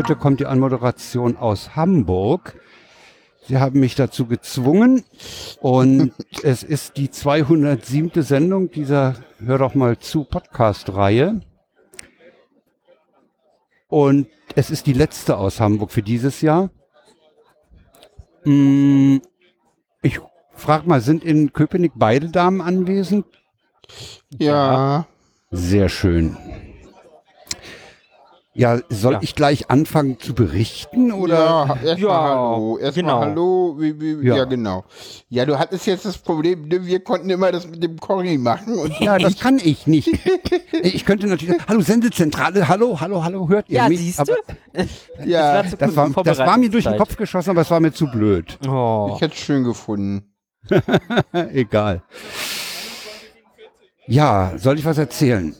Heute kommt die Anmoderation aus Hamburg. Sie haben mich dazu gezwungen und es ist die 207. Sendung dieser Hör doch mal zu Podcast-Reihe. Und es ist die letzte aus Hamburg für dieses Jahr. Mm, ich frage mal, sind in Köpenick beide Damen anwesend? Ja. Sehr schön. Ja, soll Ja. ich gleich anfangen zu berichten oder? Ja, erstmal Ja, Hallo. Erstmal genau. Hallo. Wie, wie, Ja. ja. genau. Ja, du hattest jetzt das Problem, ne, wir konnten immer das mit dem Corgi machen und Ja, das kann ich nicht. Ich könnte natürlich, hallo Sendezentrale, hallo, hallo, hallo, hört ihr Ja, mich? siehst Aber du? ja, zu Das war, das war mir durch den. Kopf geschossen, aber es war mir zu blöd. Oh. ich hätte es schön gefunden. Egal. Ja, soll ich was erzählen?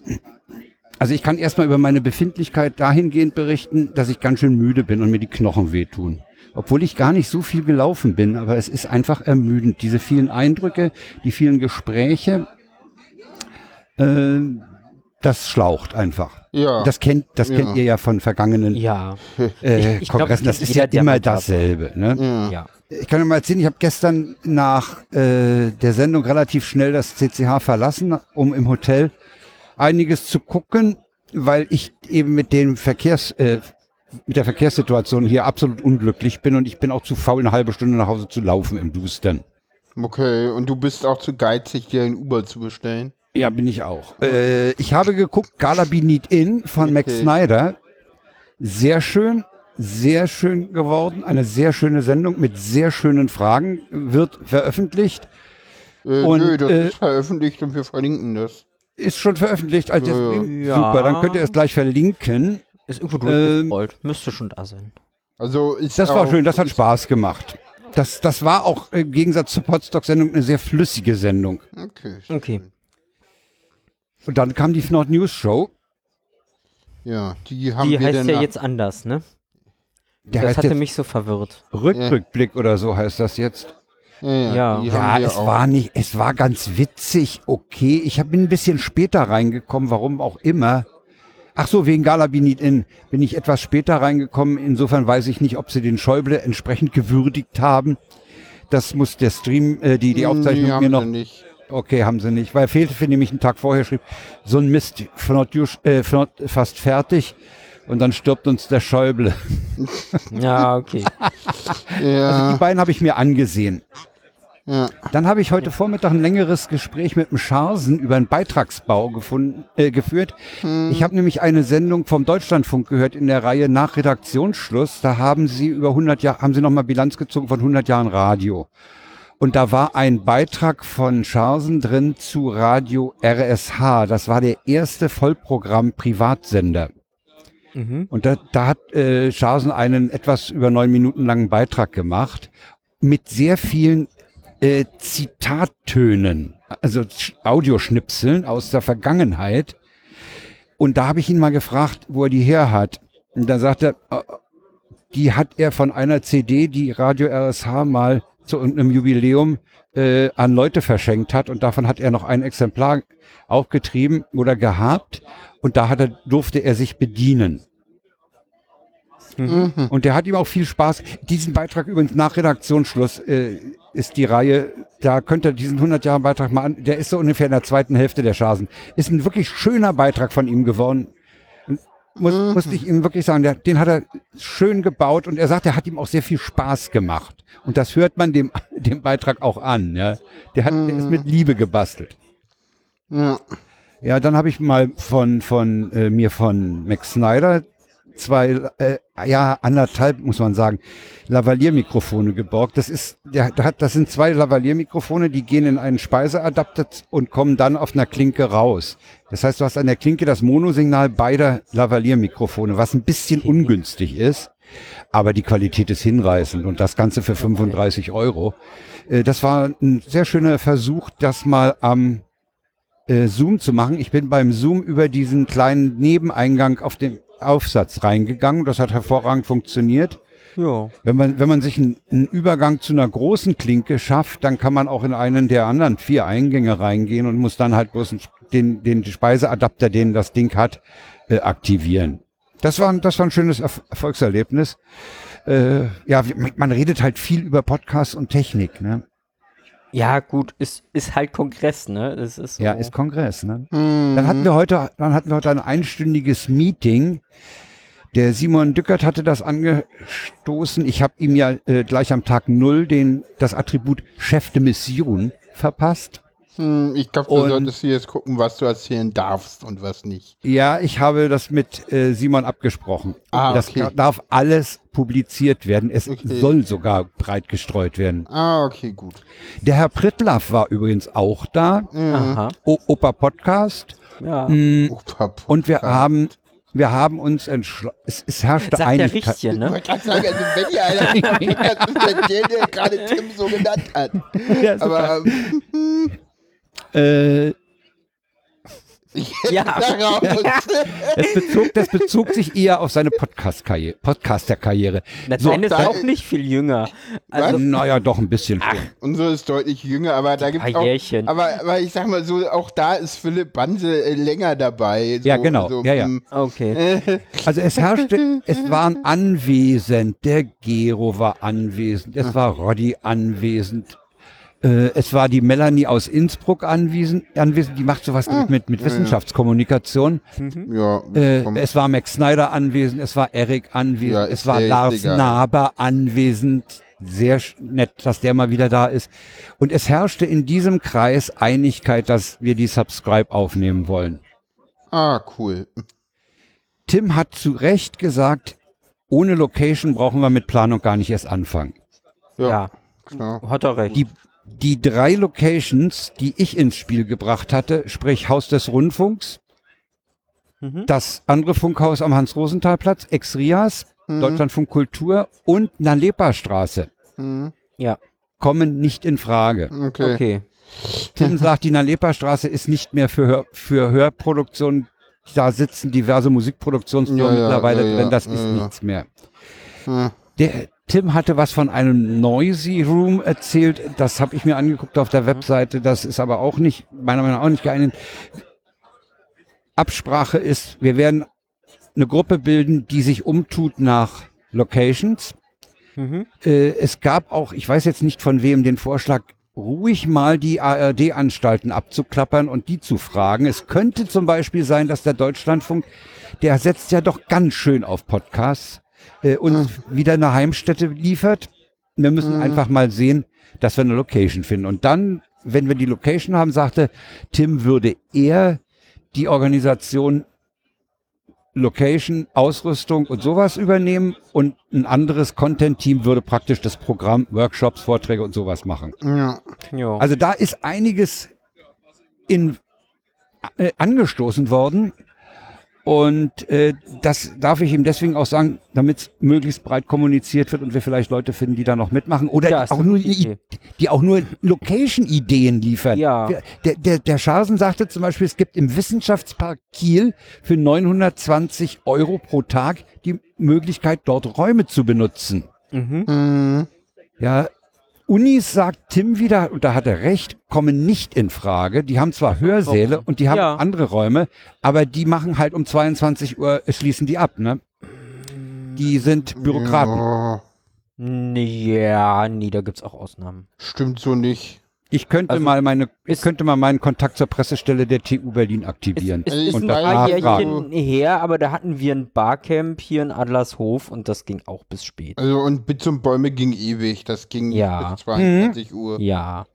Also ich kann erstmal über meine Befindlichkeit dahingehend berichten, dass ich ganz schön müde bin und mir die Knochen wehtun. Obwohl ich gar nicht so viel gelaufen bin, aber es ist einfach ermüdend. Diese vielen Eindrücke, die vielen Gespräche, äh, das schlaucht einfach. Ja. Das kennt, das Ja. kennt ihr ja von vergangenen Ja. äh, Ich- ich glaub, Kongressen. das Das ist ja immer dasselbe. Ne? ja. Ja. Ich kann dir mal erzählen, ich habe gestern nach äh, der Sendung relativ schnell das CCH verlassen, um im Hotel einiges zu gucken, weil ich eben mit dem Verkehrs, äh, mit der Verkehrssituation hier absolut unglücklich bin und ich bin auch zu faul, eine halbe Stunde nach Hause zu laufen im Dustern. Okay, und du bist auch zu geizig, dir ein Uber zu bestellen? Ja, bin ich auch. Äh, ich habe geguckt, Gala Be Need In von Max Okay. Snyder. Sehr schön, sehr schön geworden. Eine sehr schöne Sendung mit sehr schönen Fragen wird veröffentlicht. Äh, Und, nö, das äh, ist veröffentlicht und wir verlinken das. Ist schon veröffentlicht als Ja, jetzt ja. Ja. Super, dann könnt ihr es gleich verlinken. Ist irgendwo Ähm, durchgerollt. Müsste schon da sein. Also ist Das war auch, schön, das hat Spaß gemacht. Das, das war auch im Gegensatz zur Podstock-Sendung eine sehr flüssige Sendung. Okay. Okay. Und dann kam die Nord News Show. Ja, die haben Die wir heißt ja jetzt anders, ne? Der das hatte mich so verwirrt. Rückblick oder so heißt das jetzt. Ja, ja, Ja. es auch. war nicht, es war ganz witzig, okay. Ich hab- bin ein bisschen später reingekommen, warum auch immer. Ach so, wegen Gala Be Need In bin ich etwas später reingekommen. Insofern weiß ich nicht, ob sie den Schäuble entsprechend gewürdigt haben. Das muss der Stream, äh, die, die Aufzeichnung die haben mir noch sie nicht. Okay, haben sie nicht. Weil fehlte für nämlich einen Tag vorher schrieb, so ein Mist, äh, fast fertig. Und dann stirbt uns der Schäuble. Ja, okay. Ja, Also die beiden habe ich mir angesehen. Ja. Dann habe ich heute Vormittag ein längeres Gespräch mit dem Scharsen über einen Beitragsbau gefunden, äh, geführt. Ich habe nämlich eine Sendung vom Deutschlandfunk gehört in der Reihe nach Redaktionsschluss. Da haben sie über 100 Jahre, haben sie nochmal Bilanz gezogen von 100 Jahren Radio. Und da war ein Beitrag von Scharsen drin zu Radio RSH. Das war der erste Vollprogramm-Privatsender. Mhm. Und da, da hat äh, Scharsen einen etwas über neun Minuten langen Beitrag gemacht mit sehr vielen äh, Zitattönen, also Sch- Audioschnipseln aus der Vergangenheit. Und da habe ich ihn mal gefragt, wo er die her hat. Und da sagt er, äh, die hat er von einer CD, die Radio RSH mal zu irgendeinem Jubiläum äh, an Leute verschenkt hat. Und davon hat er noch ein Exemplar aufgetrieben oder gehabt. Und da er, durfte er sich bedienen. Mhm. Und der hat ihm auch viel Spaß. Diesen Beitrag übrigens nach Redaktionsschluss äh, ist die Reihe, da könnt ihr diesen 100 Jahre Beitrag mal an, der ist so ungefähr in der zweiten Hälfte der Schasen. Ist ein wirklich schöner Beitrag von ihm geworden. Muss, Musste ich ihm wirklich sagen, der, den hat er schön gebaut und er sagt, der hat ihm auch sehr viel Spaß gemacht. Und das hört man dem, dem Beitrag auch an. Ja. Der, hat, der ist mit Liebe gebastelt. Ja. Ja, dann habe ich mal von, von äh, mir von Max Snyder zwei, äh, ja, anderthalb, muss man sagen, Lavalier-Mikrofone geborgt. Das ist, der, der hat, das sind zwei Lavalier-Mikrofone, die gehen in einen Speiseadapter und kommen dann auf einer Klinke raus. Das heißt, du hast an der Klinke das Monosignal beider Lavalier-Mikrofone, was ein bisschen ungünstig ist. Aber die Qualität ist hinreißend und das Ganze für 35 Euro. Äh, das war ein sehr schöner Versuch, das mal am äh, Zoom zu machen. Ich bin beim Zoom über diesen kleinen Nebeneingang auf den Aufsatz reingegangen. Das hat hervorragend funktioniert. Ja. Wenn man, wenn man sich einen, einen Übergang zu einer großen Klinke schafft, dann kann man auch in einen der anderen vier Eingänge reingehen und muss dann halt bloß den, den Speiseadapter, den das Ding hat, äh, aktivieren. Das war, ein- das war ein schönes Erf Erfolgserlebnis. Äh, ja, man redet halt viel über Podcasts und Technik. Ne? Ja, gut, ist, ist halt Kongress, ne? Das ist so. Ja, ist Kongress. Ne? Mhm. Dann hatten wir heute, dann hatten wir heute ein einstündiges Meeting. Der Simon Dückert hatte das angestoßen. Ich habe ihm ja äh, gleich am Tag null den das Attribut Chef de Mission verpasst. Hm, ich glaube, du Und- solltest hier jetzt gucken, was du erzählen darfst und was nicht. Ja, ich habe das mit äh, Simon abgesprochen. Ah, das okay. darf alles publiziert werden. Es Okay. soll sogar breit gestreut werden. Ah, okay, gut. Der Herr Prittlaff war übrigens auch da. Aha. O Opa Podcast. Ja. Mm, Opa, Und wir Podcast. haben, wir haben uns entschlossen, es, es herrschte Sagt der Einigkeit. Richtige, Ich ne? wollte gerade sagen, also wenn ihr einer das ist der, der gerade Tim so genannt hat. Ja. Aber ähm, Äh, Ja. darauf. es bezog, das bezog sich eher auf seine Podcast-Karriere, Podcaster-Karriere. Na, So, ist da- auch nicht viel jünger. Also, naja, doch ein bisschen schon. Unsere ist deutlich jünger, aber da gibt es auch. Aber, aber ich sag mal so, auch da ist Philipp Banse äh, länger dabei. So, Ja, genau. Ja, ja. hm, okay. Also es herrschte, es waren anwesend, der Gero war anwesend, es war Roddy anwesend, äh, es war die Melanie aus Innsbruck anwesend, anwesend die macht sowas mit, mit, mit Wissenschaftskommunikation. Ja, Äh, es war Max Snyder anwesend, es war Eric anwesend, Ja, es war Lars egal. Naber anwesend. Sehr nett, dass der mal wieder da ist. Und es herrschte in diesem Kreis Einigkeit, dass wir die Subscribe aufnehmen wollen. ah, cool. Tim hat zu Recht gesagt, ohne Location brauchen wir mit Planung gar nicht erst anfangen. Ja, Ja, klar. hat er recht. Die, die drei Locations, die ich ins Spiel gebracht hatte, sprich Haus des Rundfunks, Mhm. das andere Funkhaus am Hans-Rosenthal-Platz, Ex-Rias, Mhm. Deutschlandfunk Kultur und Nalepa-Straße Hm, Ja, kommen nicht in Frage. okay. okay. Tim sagt, die Nalepa-Straße ist nicht mehr für, Hör, für Hörproduktion. Da sitzen diverse Musikproduktionsfirmen Ja, ja, mittlerweile ja, ja, drin. Das ja, ist ja. nichts mehr. Der Tim hatte was von einem Noisy Room erzählt. Das habe ich mir angeguckt auf der Webseite. Das ist aber auch nicht, meiner Meinung nach auch nicht geeignet. Absprache ist, wir werden eine Gruppe bilden, die sich umtut nach Locations. Mhm. Äh, es gab auch, ich weiß jetzt nicht von wem, den Vorschlag, ruhig mal die ARD-Anstalten abzuklappern und die zu fragen. Es könnte zum Beispiel sein, dass der Deutschlandfunk, der setzt ja doch ganz schön auf Podcasts, äh, uns wieder eine Heimstätte liefert. Wir müssen einfach mal sehen, dass wir eine Location finden. Und dann, wenn wir die Location haben, sagte Tim, würde er die Organisation Location, Ausrüstung und sowas übernehmen und ein anderes Content-Team würde praktisch das Programm, Workshops, Vorträge und sowas machen. Ja. Jo. Also da ist einiges in, äh, angestoßen worden und äh, das darf ich ihm deswegen auch sagen, damit es möglichst breit kommuniziert wird und wir vielleicht Leute finden, die da noch mitmachen oder Ja, auch nur die, die auch nur Location-Ideen liefern. Ja. Der, der, der Scharsen sagte zum Beispiel, es gibt im Wissenschaftspark Kiel für 920 Euro pro Tag die Möglichkeit, dort Räume zu benutzen. Mhm. Hm. Ja, Unis, sagt Tim wieder, und da hat er recht, kommen nicht in Frage. Die haben zwar Hörsäle und die haben Ja. andere Räume, aber die machen halt um 22 Uhr, äh, schließen die ab, ne? Die sind Bürokraten. Ja, Ja, nee, da gibt's auch Ausnahmen. stimmt so nicht. Ich könnte Also, mal meine, ich könnte mal meinen Kontakt zur Pressestelle der TU Berlin aktivieren. Es Also ist ich ein paar. Jährchen her, aber da hatten wir ein Barcamp hier in Adlershof und das ging auch bis spät. Also und Bits und Bäume ging ewig. Das ging Ja. bis 22 Mhm. Uhr. Ja.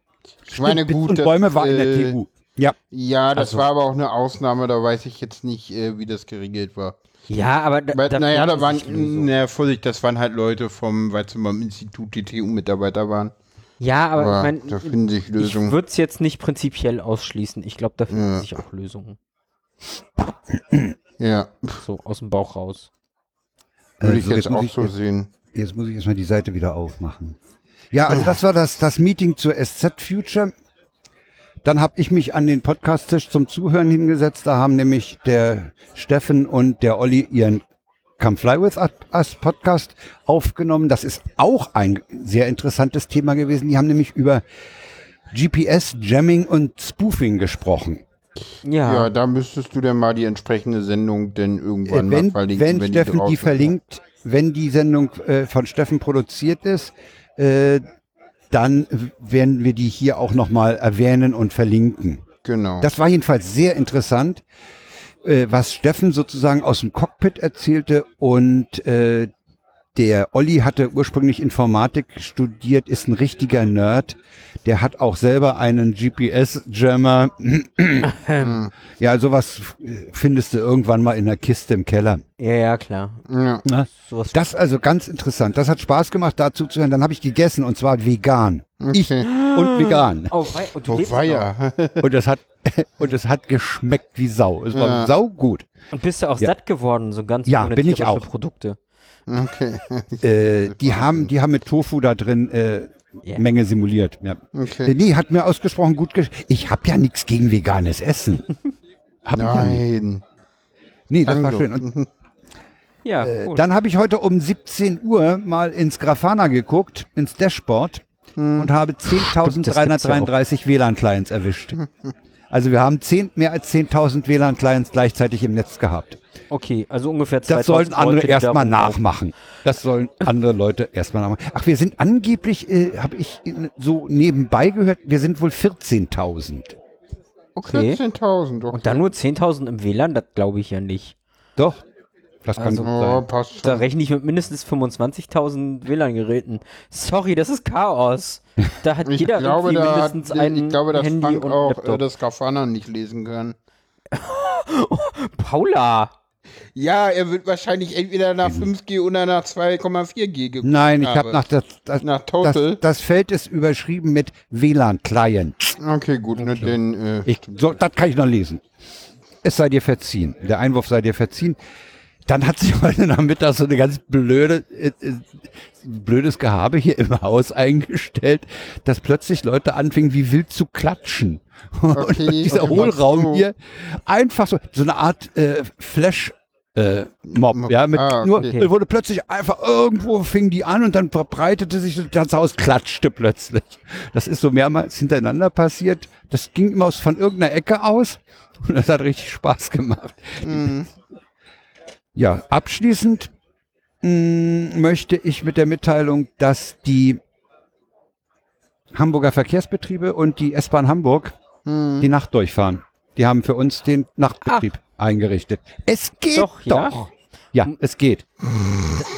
Ich meine, gut. und das, Bäume war in der äh, TU. Ja, Ja, das Also- war aber auch eine Ausnahme. Da weiß ich jetzt nicht, äh, wie das geregelt war. Ja, aber da, Weil, da naja, da waren, Lösungen. naja, Vorsicht, das waren halt Leute vom, weil beim Institut die TU-Mitarbeiter waren. Ja, aber, Aber ich da meine, finden sich ich Lösungen. würde es jetzt nicht prinzipiell ausschließen. Ich glaube, da finden Ja. sich auch Lösungen. Ja, So aus dem Bauch raus. würde Äh, ich jetzt jetzt muss auch ich- so sehen. Jetzt muss ich erstmal die Seite wieder aufmachen. Ja, also das war das, das Meeting zur SZ Future. Dann habe ich mich an den Podcast-Tisch zum Zuhören hingesetzt. Da haben nämlich der Steffen und der Olli ihren Come Fly With Us Podcast aufgenommen. Das ist auch ein sehr interessantes Thema gewesen. Die haben nämlich über GPS, Jamming und Spoofing gesprochen. Ja. Ja, da müsstest du dann mal die entsprechende Sendung denn irgendwann Äh, wenn, mal verlinken. wenn die Steffen die ist. verlinkt, wenn die Sendung äh, von Steffen produziert ist, äh, dann werden wir die hier auch nochmal erwähnen und verlinken. Genau. Das war jedenfalls sehr interessant, äh, was Steffen sozusagen aus dem Cockpit erzählte und äh, der Olli hatte ursprünglich Informatik studiert, ist ein richtiger Nerd. Der hat auch selber einen GPS-Jammer. ja, sowas findest du irgendwann mal in der Kiste im Keller. ja, ja, klar. ja. Ne? Sowas Das ist also ganz interessant. Das hat Spaß gemacht, dazu zu hören. Dann habe ich gegessen und zwar vegan. Ich Okay. und vegan. Oh, wei und du Oh, weia. Und es hat und es hat geschmeckt wie Sau. Es war Ja. sau gut. Und bist du auch Ja. satt geworden, so ganz Ja, ohne bin ich auch. Produkte. Okay. Äh, die haben die haben mit Tofu da drin äh, Ja. Menge simuliert. Ja. Okay. Nee, hat mir ausgesprochen gut gesch Ich habe ja nichts gegen veganes Essen. Hab. Nein. Nee, das war Also. schön. Und Ja, äh, dann habe ich heute um 17 Uhr mal ins Grafana geguckt, ins Dashboard und habe 10.333 WLAN-Clients erwischt. Also wir haben 10, mehr als 10.000 WLAN-Clients gleichzeitig im Netz gehabt. okay, also ungefähr 2000 Das sollten andere erstmal nachmachen. Das sollen andere Leute erstmal nachmachen. Ach, wir sind angeblich, äh, habe ich so nebenbei gehört, wir sind wohl 14.000. Okay. 14.000. Okay. Und dann nur 10.000 im WLAN, das glaube ich ja nicht. Doch, das kann Also- gut Oh, sein. passt Da schon. rechne ich mit mindestens 25.000 WLAN-Geräten. Sorry, das ist Chaos. Da hat Ich jeder glaube, irgendwie da hat, mindestens ein ich glaube, dass Handy Frank und auch äh, Laptop. das Grafana nicht lesen kann. Paula! Ja, er wird wahrscheinlich entweder nach 5G oder nach 2,4G geguckt. Nein, ich habe nach das, das, Nach das, Total. das Feld ist überschrieben mit WLAN-Client. Okay, gut, ne, den, äh, Ich, so, das kann ich noch lesen. Es sei dir verziehen. Der Einwurf sei dir verziehen. Dann hat sich heute Nachmittag so eine ganz blöde, äh, äh, blödes Gehabe hier im Haus eingestellt, dass plötzlich Leute anfingen, wie wild zu klatschen. Und Okay, dieser okay, Hohlraum hier, einfach so, so eine Art äh, Flash, äh, Mob, ja, mit Ah, nur, okay. es wurde plötzlich einfach irgendwo fing die an und dann verbreitete sich das ganze Haus, klatschte plötzlich. Das ist so mehrmals hintereinander passiert. Das ging immer aus, von irgendeiner Ecke aus und das hat richtig Spaß gemacht. Mhm. Ja, abschließend mh, möchte ich mit der Mitteilung, dass die Hamburger Verkehrsbetriebe und die S-Bahn Hamburg Mhm. die Nacht durchfahren. Die haben für uns den Nachtbetrieb eingerichtet. Es geht Doch, doch. ja? Ja, es geht.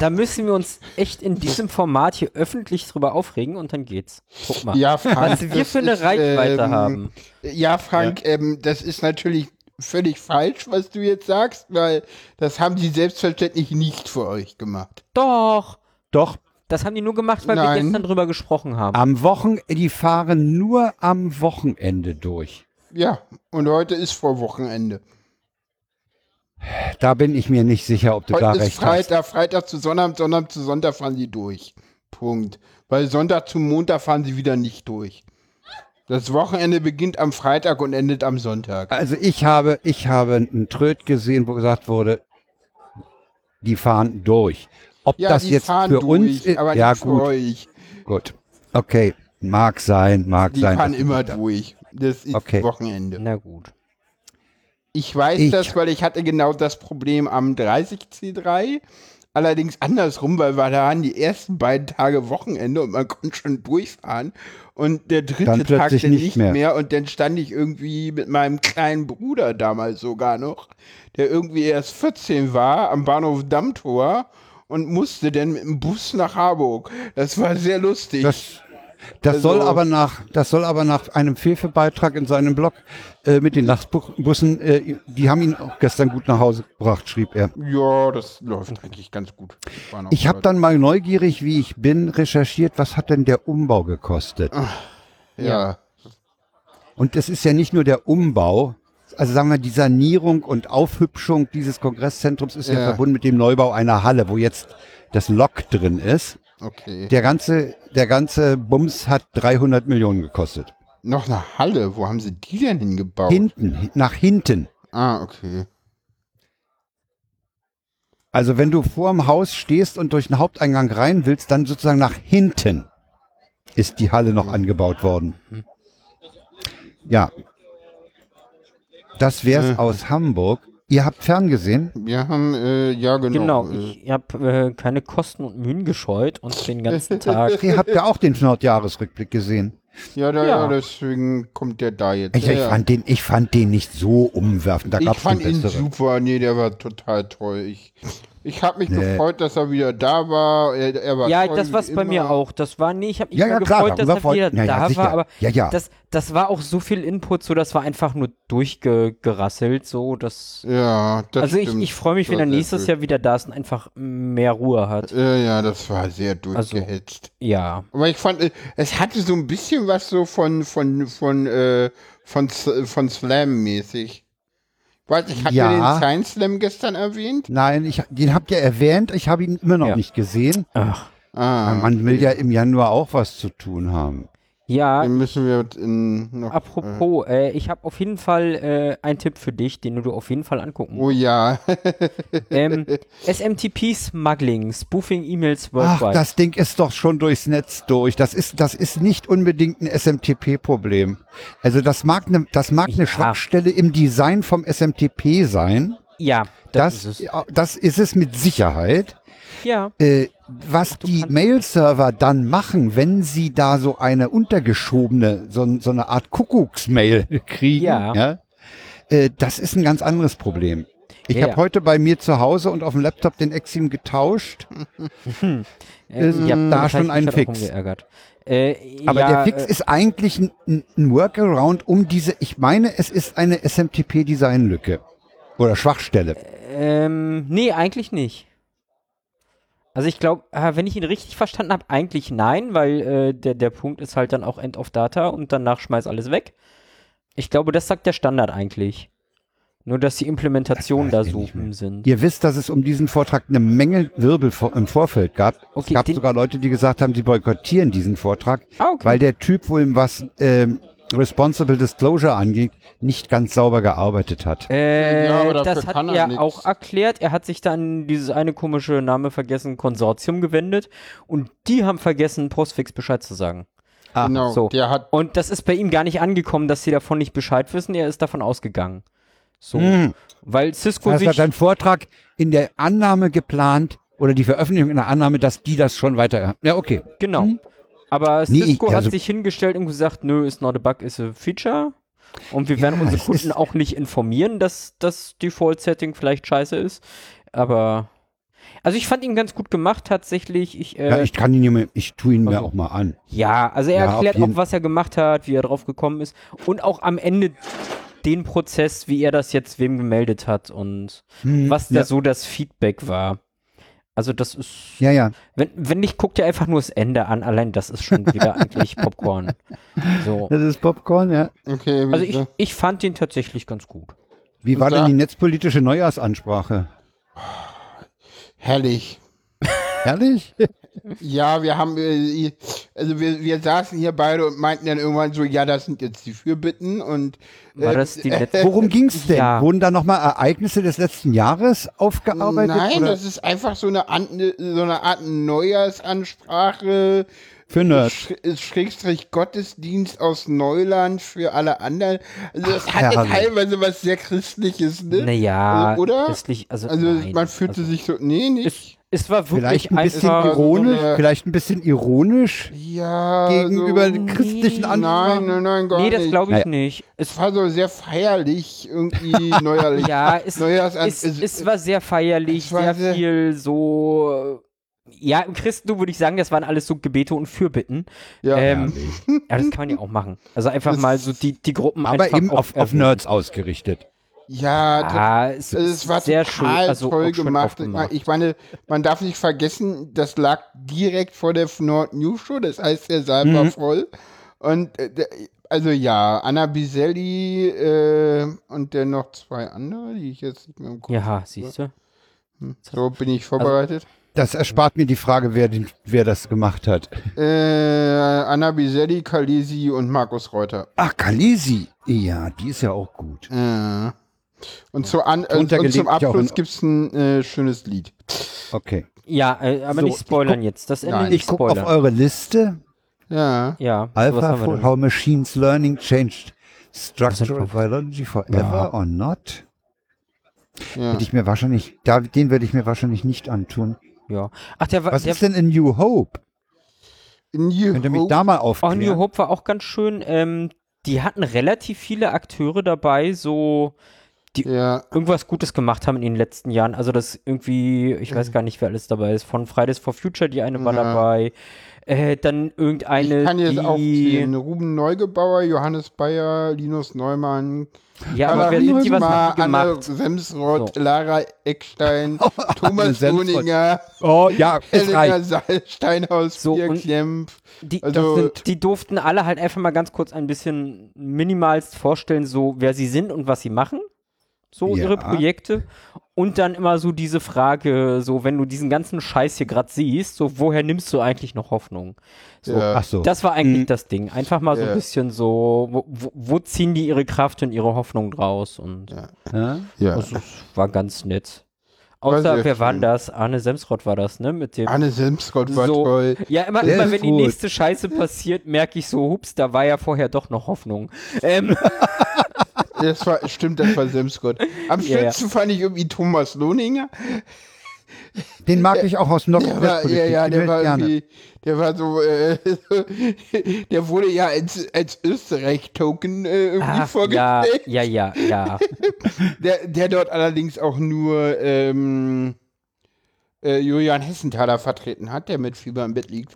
Da müssen wir uns echt in diesem Format hier öffentlich drüber aufregen und dann geht's. Guck mal. Ja, Frank. Was wir für eine ist, Reichweite ähm, haben. Ja, Frank, Ähm, das ist natürlich völlig falsch, was du jetzt sagst, weil das haben sie selbstverständlich nicht für euch gemacht. Doch. Doch, Das haben die nur gemacht, weil wir Nein. gestern drüber gesprochen haben. am Wochenende, die fahren nur am Wochenende durch. Ja, und heute ist vor Wochenende. Da bin ich mir nicht sicher, ob du da Heute ist recht hast. Freitag, Freitag zu Sonnabend, Sonnabend zu Sonntag fahren sie durch. Punkt. Weil Sonntag zu Montag fahren sie wieder nicht durch. Das Wochenende beginnt am Freitag und endet am Sonntag. Also ich habe, ich habe einen Tröd gesehen, wo gesagt wurde, die fahren durch. Ob Ja, das die jetzt fahren für durch, uns ist, aber ja nicht für gut, euch. gut. Okay, mag sein, mag Die sein. fahren dass- immer durch. Das ist Okay. Wochenende. Na gut. Ich weiß Ich- das, weil ich hatte genau das Problem am 30C3. Allerdings andersrum, weil wir da waren die ersten beiden Tage Wochenende und man konnte schon durchfahren. Und der dritte Dann Tag dann nicht nicht mehr. mehr. Und dann stand ich irgendwie mit meinem kleinen Bruder damals sogar noch, der irgendwie erst 14 war, am Bahnhof Dammtor und musste dann mit dem Bus nach Harburg. Das war sehr lustig. Das, das Also- soll aber nach, das soll aber nach einem Fefe-Beitrag in seinem Blog äh, mit den Nachtbussen, äh, die haben ihn auch gestern gut nach Hause gebracht, schrieb er. ja, das läuft eigentlich ganz gut. Das Ich habe dann mal neugierig, wie ich bin, recherchiert, was hat denn der Umbau gekostet? Ja. Und es ist ja nicht nur der Umbau, also sagen wir, die Sanierung und Aufhübschung dieses Kongresszentrums ist ja, Ja. verbunden mit dem Neubau einer Halle, wo jetzt das Lok drin ist. Okay. Der ganze, der ganze Bums hat 300 Millionen gekostet. Noch eine Halle, wo haben sie die denn hingebaut? Hinten, nach hinten. ah, okay. Also wenn du vor dem Haus stehst und durch den Haupteingang rein willst, dann sozusagen nach hinten ist die Halle noch angebaut worden. Ja. Das wär's aus Hamburg. Ihr habt ferngesehen? Wir haben, äh, ja genau. Genau, äh, ich habe äh, keine Kosten und Mühen gescheut und den ganzen Tag. Ihr habt ja auch den Nordjahresrückblick gesehen. ja, da, Ja. ja, deswegen kommt der da jetzt. Ich, ja, ich, fand den, ich fand den nicht so umwerfend. Da ich gab's fand ihn besseren. super. Nee, der war total toll. Ich, ich habe mich Nee. gefreut, dass er wieder da war. Er, er war Ja, das wie war's bei mir auch. Das war nee, ich habe mich Ja, ja, klar, gefreut, dass darüber er wieder ja, da war, aber Ja, ja. das das war auch so viel Input, so das war einfach nur durchgerasselt, so das. Ja, das also ich, stimmt. ich freue mich, wenn war er nächstes. Jahr wieder da ist und einfach mehr Ruhe hat. Ja, ja, das war sehr Also durchgehetzt. Ja. Aber ich fand, äh, es hatte so ein bisschen was so von, von, von, äh, von, von Slam-mäßig. Weiß ich, habt Ja. ihr den Science Slam gestern erwähnt? Nein, ich, den habt ihr erwähnt. Ich habe ihn immer noch Ja. nicht gesehen. Ach. Ah, Man will ja im Januar auch was zu tun haben. Ja, den müssen wir in noch. apropos, äh, ich habe auf jeden Fall äh, einen Tipp für dich, den du auf jeden Fall angucken musst. Oh ja. ähm, SMTP Smuggling, Spoofing E-Mails Ach, worldwide. das Ding ist doch schon durchs Netz durch. Das ist, das ist nicht unbedingt ein SMTP-Problem. Also das mag eine, das mag eine Ja. Schwachstelle im Design vom SMTP sein. ja, das, Das, ist es. das ist es mit Sicherheit. Ja. Äh, was die Mail-Server dann machen, wenn sie da so eine untergeschobene, so, so eine Art Kuckucksmail kriegen, Ja. ja. äh, das ist ein ganz anderes Problem. Ich Ja, habe ja. heute bei mir zu Hause und auf dem Laptop den Exim getauscht. Ähm, Äh, ja, da schon heißt, ein mich hat auch Fix. Äh, Aber ja, der Fix äh, ist eigentlich ein, ein ein Workaround um diese, ich meine, es ist eine SMTP-Design-Lücke. Oder Schwachstelle. Ähm, nee, eigentlich nicht. Also ich glaube, wenn ich ihn richtig verstanden habe, eigentlich nein, weil äh, der, der Punkt ist halt dann auch End of Data und danach schmeiß alles weg. Ich glaube, das sagt der Standard eigentlich. Nur, dass die Implementationen da nicht mehr. hm sind. Ihr wisst, dass es um diesen Vortrag eine Menge Wirbel vor, im Vorfeld gab. Okay, es gab sogar Leute, die gesagt haben, sie boykottieren diesen Vortrag, Ah, okay. weil der Typ wohl, was ähm, Responsible Disclosure angeht, nicht ganz sauber gearbeitet hat. Äh, Ja, das hat er er auch erklärt. Er hat sich dann dieses eine komische Name vergessen, Konsortium gewendet und die haben vergessen, Postfix Bescheid zu sagen. Ah, genau. so. Der hat. Und das ist bei ihm gar nicht angekommen, dass sie davon nicht Bescheid wissen. Er ist davon ausgegangen. So. Hm. Weil Cisco Das sich. hat ein Vortrag in der Annahme geplant oder die Veröffentlichung in der Annahme, dass die das schon weiter. Ja, okay. genau. Aber Nee, Cisco hat also- sich hingestellt und gesagt, nö, ist not a bug, ist a feature. Und wir werden Ja, unsere es Kunden auch nicht informieren, dass das Default-Setting vielleicht scheiße ist. Aber. Also ich fand ihn ganz gut gemacht tatsächlich. Ich, äh, Ja, ich kann ihn mir, ich tue ihn mir Also- auch mal an. Ja, also er Ja, erklärt auch, was er gemacht hat, wie er drauf gekommen ist und auch am Ende den Prozess, wie er das jetzt wem gemeldet hat und Hm, was da ja. so das Feedback war. Also das ist, Ja, ja. wenn, wenn nicht, guckt er einfach nur das Ende an, allein das ist schon wieder eigentlich Popcorn. So. Das ist Popcorn, ja. Okay, Also ich, ich fand den tatsächlich ganz gut. Wie war denn die netzpolitische Neujahrsansprache? herrlich. Herrlich? Ja, wir haben, äh, also wir, wir saßen hier beide und meinten dann irgendwann so, ja, das sind jetzt die Fürbitten und War äh, das die Netz Worum ging's denn? Ja. Wurden da nochmal Ereignisse des letzten Jahres aufgearbeitet? Nein, oder? das ist einfach so eine, Art- ne- so eine Art Neujahrsansprache. Für Nerds. Sch Schrägstrich Gottesdienst aus Neuland für alle anderen. Also das Ach, hat ja herrlich. teilweise was sehr Christliches, ne? Naja, Also, oder? christlich, also, Also nein, man fühlte also, sich so, nee, nicht. Es, es war wirklich Vielleicht ein bisschen einfach. so ironisch, eine- vielleicht ein bisschen ironisch ja. gegenüber so, den christlichen. Ansprachen. Nein, nein, nein, gar Nee, das glaube ich Naja. nicht. Es Es war so sehr feierlich, irgendwie neuerlich. Ja, es, Neujahrsan- es, es war sehr feierlich, es war sehr sehr- viel so. Ja, im Christentum würde ich sagen, das waren alles so Gebete und Fürbitten. ja. ähm, ja, das kann man ja auch machen. Also einfach Das- mal so die, die Gruppen Aber einfach eben auf, auf erhöhen. Nerds ausgerichtet. Ja, to- Ah, es, Also es war sehr total schön, also toll gemacht. aufgemacht. Ich meine, man darf nicht vergessen, das lag direkt vor der Nord News Show, das heißt, der Saal war Mhm. voll. Und äh, also ja, Anna Biselli äh, und dann noch zwei andere, die ich jetzt nicht mehr im Kopf ja, siehst du. So bin ich vorbereitet. Das erspart mir die Frage, wer, den, wer das gemacht hat. Äh, Anna Biselli, Kalisi und Markus Reuter. Ach, Kalisi. Ja, die ist ja auch gut. Äh. Und, zu an, äh, und zum auch Abschluss in- gibt es ein äh, schönes Lied. Okay. Ja, äh, aber So, nicht spoilern ich jetzt. Das Ende Nein. nicht Ich gucke auf spoilern. eure Liste. Ja. ja, Alpha haben wir for. How Machines Learning Changed Structural Biology Forever Ja. or not? Ja. Hätte ich mir wahrscheinlich, da, den werde ich mir wahrscheinlich nicht antun. Ja. Ach, der war. Was der, ist denn in New Hope? New Könnt ihr mich Hope. da mal Oh, aufklären? New Hope war auch ganz schön. Ähm, die hatten relativ viele Akteure dabei, so Ja, irgendwas Gutes gemacht haben in den letzten Jahren. Also das irgendwie, ich weiß gar nicht, wer alles dabei ist. Von Fridays for Future, die eine war Ja. dabei. Äh, dann irgendeine, ich kann jetzt die, aufzählen. Ruben Neugebauer, Johannes Bayer, Linus Neumann, Ja, aber wer sind die, was haben die Anne gemacht? Semsrott, So. Lara Eckstein, Thomas. Lohninger, Oh, ja, Helena Steinhaus, So, Klemp. Die, Also- sind, die durften alle halt einfach mal ganz kurz ein bisschen minimalst vorstellen, so wer sie sind und was sie machen. So Ja. ihre Projekte. Und dann immer so diese Frage, so wenn du diesen ganzen Scheiß hier gerade siehst, so woher nimmst du eigentlich noch Hoffnung? So, Ja. Ach so. Das war eigentlich Mhm. das Ding. Einfach mal so Ja. ein bisschen so, wo, wo, ziehen die ihre Kraft und ihre Hoffnung draus? Und Ja. Ja? Ist- war ganz nett. Außer, wer war das? Arne Semsrott war das, ne? Mit dem. Anne Semsrott war So. toll. Ja, immer, Der immer wenn die gut. nächste Scheiße passiert, merke ich so, hups, da war ja vorher doch noch Hoffnung. Ähm, Das war, stimmt, das war Semsrott. Am Ja, ja. schönsten fand ich irgendwie Thomas Lohninger. Den mag ich auch aus Nordwestpolitik. ja, ja, den der war gerne. der war so, äh, der wurde ja als, als Österreich-Token äh, irgendwie ach, ja, vorgestellt. ja, ja, ja. Der, der dort allerdings auch nur ähm, äh, Julian Hessenthaler vertreten hat, der mit Fieber im Bett liegt.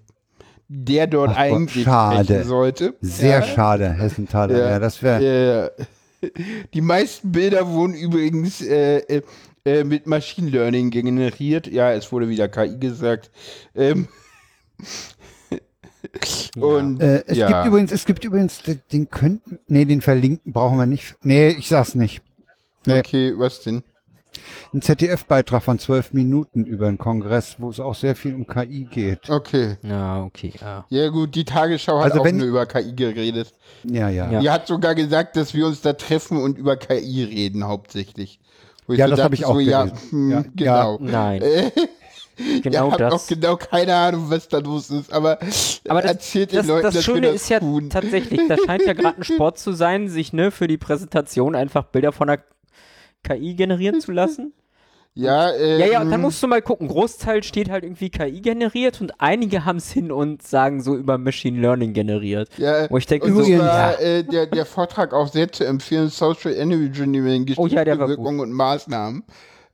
Der dort Ach Gott, eigentlich schade. sollte. Sehr ja. schade, Hessenthaler. Ja, Ja. das wäre. Die meisten Bilder wurden übrigens äh, äh, äh, mit Machine Learning generiert. Ja, es wurde wieder KI gesagt. Ähm, und Äh, es ja. gibt übrigens, es gibt übrigens, den, den könnten, nee, den verlinken brauchen wir nicht. Nee, ich sag's nicht. nee. okay, was denn? Ein ZDF-Beitrag von zwölf Minuten über den Kongress, wo es auch sehr viel um KI geht. Okay. Ja, okay, ja. Ja gut, die Tagesschau hat Also auch wenn- nur über KI geredet. Ja, ja. Ja. Die hat sogar gesagt, dass wir uns da treffen und über KI reden hauptsächlich. Wo Ja, so das hab dachte, ich auch so, ja, hm, Ja, genau. Nein, genau habt das. auch genau keine Ahnung, was da los ist, aber, Aber das, erzählt den das, Leuten, das wir Schöne das ist ja tun. tatsächlich, da scheint ja gerade ein Sport zu sein, sich ne, für die Präsentation einfach Bilder von der KI generieren zu lassen. Ja, äh, Ja, ja, und dann hm, musst du mal gucken. Großteil steht halt irgendwie KI generiert und einige haben es hin und sagen so über Machine Learning generiert. ja, Wo ich denke, und so, war ja, äh, der, der Vortrag auch sehr zu empfehlen, Social Engineering, Oh ja, Wirkung und Maßnahmen.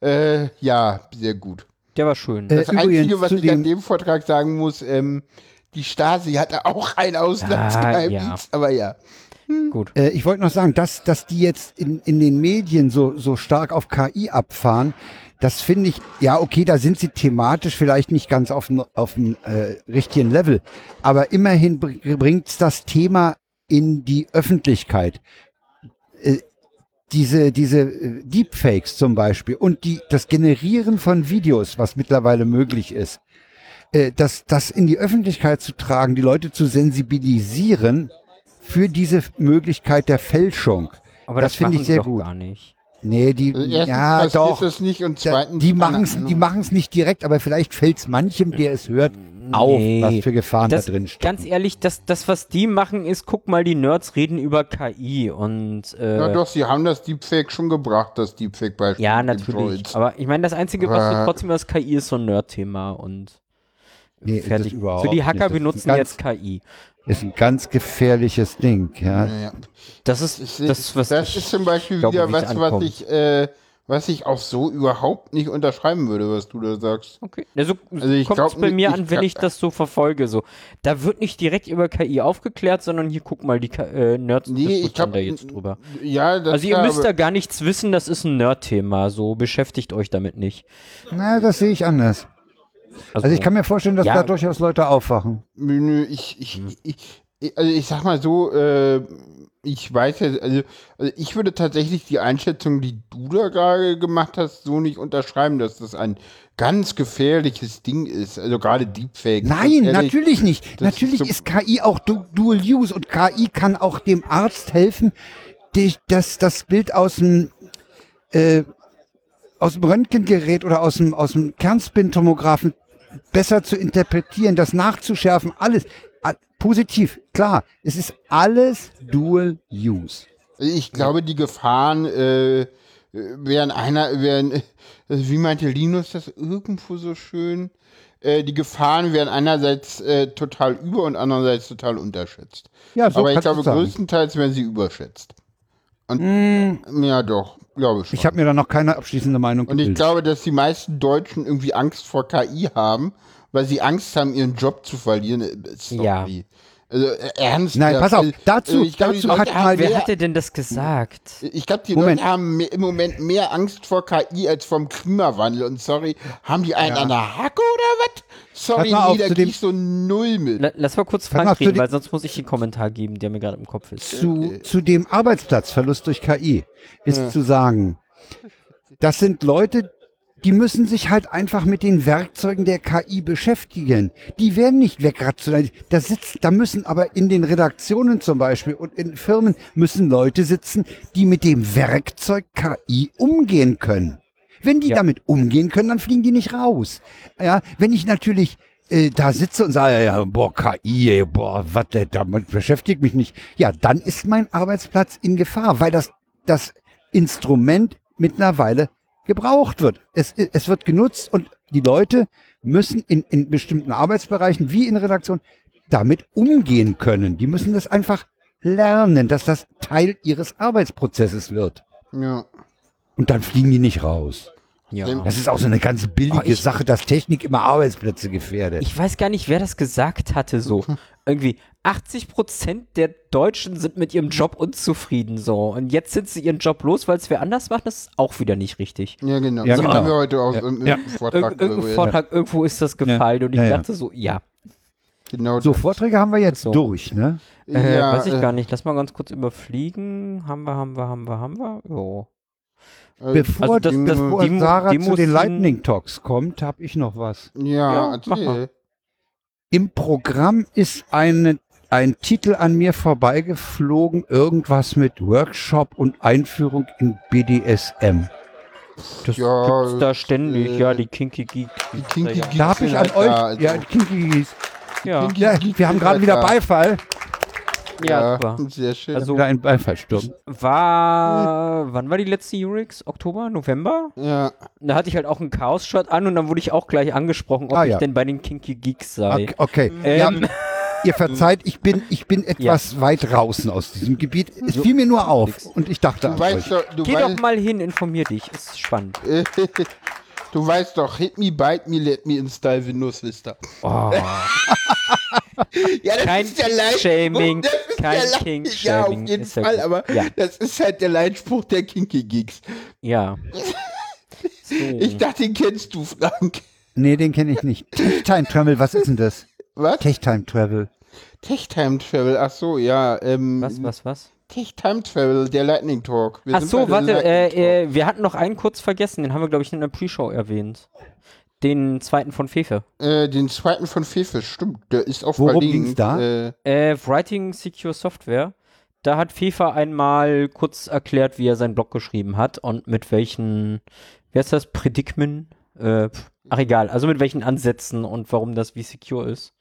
Äh, ja, sehr gut. der war schön. Äh, Das Einzige, übrigens was ich an dem, dem Vortrag sagen muss, ähm, die Stasi hatte auch ein Auslandsgeheimnis, Ah, ja. aber ja. Gut. äh, ich wollte noch sagen, dass, dass die jetzt in, in den Medien so, so stark auf KI abfahren, das finde ich, ja, okay, da sind sie thematisch vielleicht nicht ganz auf dem, auf dem äh, richtigen Level, aber immerhin bringt das Thema in die Öffentlichkeit. Äh, diese, diese äh, Deepfakes zum Beispiel und die, das Generieren von Videos, was mittlerweile möglich ist, äh, das, das in die Öffentlichkeit zu tragen, die Leute zu sensibilisieren für diese Möglichkeit der Fälschung. Aber das das, finde ich sehr doch gut. gar nicht. Nee, die, Also erstens ja, doch. das nicht und zweitens die machen es die machen's nicht direkt, aber vielleicht fällt es manchem, der es hört, auf, Nee. was für Gefahren Das, da drin stecken. ganz ehrlich, das, das, was die machen, ist, guck mal, die Nerds reden über KI und äh, Na doch, sie haben das Deepfake schon gebracht, das Deepfake-Beispiel. ja, natürlich. Aber ich meine, das Einzige, was du trotzdem hast, KI ist so ein Nerd-Thema und Nee, das fertig. überhaupt Für die. Hacker Das benutzen jetzt KI. Ist ein ganz gefährliches Ding, ja. Ja. Das ist Das, das, was das ich ist zum Beispiel glaube, wieder was, was ich, äh, was ich auch so überhaupt nicht unterschreiben würde, was du da sagst. Okay. Also, Also ich kommt es glaub bei mir ich an, wenn ich das so verfolge. So, da wird nicht direkt über KI aufgeklärt, sondern hier guck mal, die äh, Nerds Nee, ich glaube, da jetzt drüber. Ja, das Also ihr ja, müsst da gar nichts wissen, das ist ein Nerd-Thema. So beschäftigt euch damit nicht. Na, das sehe ich anders. Also ich kann mir vorstellen, dass Ja. da durchaus Leute aufwachen. Nö, nö, ich, ich, ich, ich, also ich sag mal so, äh, ich weiß ja, also, also ich würde tatsächlich die Einschätzung, die du da gerade gemacht hast, so nicht unterschreiben, dass das ein ganz gefährliches Ding ist. Also gerade Deepfake. Nein, ehrlich, natürlich nicht. Natürlich ist ist, so- KI auch du Dual Use und KI kann auch dem Arzt helfen, die, das, das Bild aus dem, äh, aus dem Röntgengerät oder aus dem, aus dem Kernspintomographen besser zu interpretieren, das nachzuschärfen, alles. A- Positiv, klar. Es ist alles Dual Use. Ich glaube, die Gefahren äh, wären einer, wären, wie meinte Linus das irgendwo so schön? Äh, die Gefahren werden einerseits äh, total über und andererseits total unterschätzt. Ja, so Aber ich glaube, größtenteils werden sie überschätzt. Und ja, doch, glaube ich schon. Ich habe mir da noch keine abschließende Meinung und ich glaube, dass die meisten Deutschen irgendwie Angst vor KI haben, weil sie Angst haben, ihren Job zu verlieren. Äh, Sorry. Ja. Also, äh, ernst. Nein, pass auf, dazu- ich glaube, die dazu hat mal- Wer mehr- hat dir denn das gesagt? ich glaube, die Moment. Leute haben im Moment mehr Angst vor KI als vom Klimawandel. Und sorry, haben die einen an der Hacke oder was? Sorry, mal auf, nee, da gehe dem- ich so null mit. La- Lass mal kurz mal, Frank zu reden, dem- weil sonst muss ich den Kommentar geben, der mir gerade im Kopf ist. zu, zu dem Arbeitsplatzverlust durch KI ist zu sagen, das sind Leute, die müssen sich halt einfach mit den Werkzeugen der KI beschäftigen. Die werden nicht wegrationalisiert. Da sitzt, da müssen aber in den Redaktionen zum Beispiel und in Firmen müssen Leute sitzen, die mit dem Werkzeug KI umgehen können. Wenn die Ja. damit umgehen können, dann fliegen die nicht raus. Ja, wenn ich natürlich äh, da sitze und sage, ja, boah, KI, ey, boah, was, damit beschäftigt mich nicht. Ja, dann ist mein Arbeitsplatz in Gefahr, weil das, das Instrument mittlerweile gebraucht wird. Es, es wird genutzt und die Leute müssen in, in bestimmten Arbeitsbereichen wie in Redaktion damit umgehen können. Die müssen das einfach lernen, dass das Teil ihres Arbeitsprozesses wird. Ja. Und dann fliegen die nicht raus. Ja. Das ist auch so eine ganz billige Oh, ich- Sache, dass Technik immer Arbeitsplätze gefährdet. Ich weiß gar nicht, wer das gesagt hatte, so. Irgendwie 80% der Deutschen sind mit ihrem Job unzufrieden, so. Und jetzt sind sie ihren Job los, weil es wer anders macht, das ist auch wieder nicht richtig. Ja, genau. Ja, das genau. haben wir heute auch Ja. im, im Ja. Vortrag Irg irgendein Vortrag, irgendwo ist das gefallen und ich Ja, ja. dachte so, ja. Genau. so, Vorträge haben wir jetzt So. durch, ne? Äh, ja, weiß ich äh, gar nicht. Lass mal ganz kurz überfliegen. Haben wir, haben wir, haben wir, haben wir. Jo. Äh, Bevor, Also das- das- bevor die Sarah die zu den Lightning Talks kommt, habe ich noch was. Ja, Ja, mach mal. Im Programm ist eine, ein Titel an mir vorbeigeflogen, irgendwas mit Workshop und Einführung in BDSM. Das Ja, gibt's da ständig, äh, ja, die Kinky Geek. Die Kinky ja. Geeks Da habe ich an halt euch, da, also- ja. Ja, Kinky Ja, Geeks wir haben gerade halt wieder da. Beifall. Ja, super. Sehr schön. Also Wieder ein Beifallsturm. war, wann war die letzte Urix? Oktober, November? ja. Da hatte ich halt auch einen Chaos-Shirt an und dann wurde ich auch gleich angesprochen, ob Ah, ich ja. denn bei den Kinky Geeks sei. Okay, okay. Ähm, ja, ihr verzeiht, ich bin, ich bin etwas weit draußen aus diesem Gebiet. Es fiel mir nur auf und ich dachte Du an weißt euch. doch, du Geh weißt, doch mal hin, informier dich, ist spannend. du weißt doch, hit me, bite me, let me install Windows Vista. Oh, Ja, das Kein ist der Leitspruch. Das ist kein der King-Shaming, Ja, auf jeden Fall, gut. aber Ja. das ist halt der Leitspruch der Kinky Geeks. ja. So. Ich dachte, den kennst du, Frank. Nee, den kenne ich nicht. Tech Time Travel, was ist denn das? Was? Tech Time Travel. Tech Time Travel, ach so, ja. Ähm, was, was, was? Tech Time Travel, der Lightning Talk. Wir Ach sind so, warte, äh, äh, wir hatten noch einen kurz vergessen, den haben wir, glaube ich, in der Pre-Show erwähnt. Den zweiten von Fefe. Äh, den zweiten von Fefe, stimmt. Der ist auch Worum verlinkt. ging's da? Äh, Äh, Writing Secure Software. Da hat Fefe einmal kurz erklärt, wie er seinen Blog geschrieben hat und mit welchen, wie heißt das, Predicmen? Äh, ach egal, also mit welchen Ansätzen und warum das wie secure ist.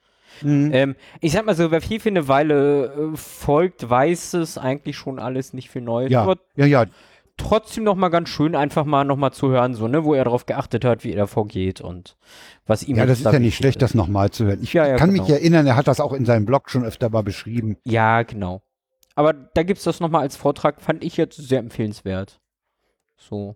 Mhm. Ähm, ich sag mal so, wer Fefe eine Weile äh, folgt, weiß es eigentlich schon alles nicht viel Neues. Ja, ja, ja. Trotzdem noch mal ganz schön, einfach mal noch mal zu hören, so, ne, wo er darauf geachtet hat, wie er da vorgeht und was ihm Ja, das ist da ja nicht schlecht, das nochmal zu hören. Ich Ja, ja, kann genau. mich erinnern, er hat das auch in seinem Blog schon öfter mal beschrieben. Ja, genau. Aber da gibt's das noch mal als Vortrag, fand ich jetzt sehr empfehlenswert. So.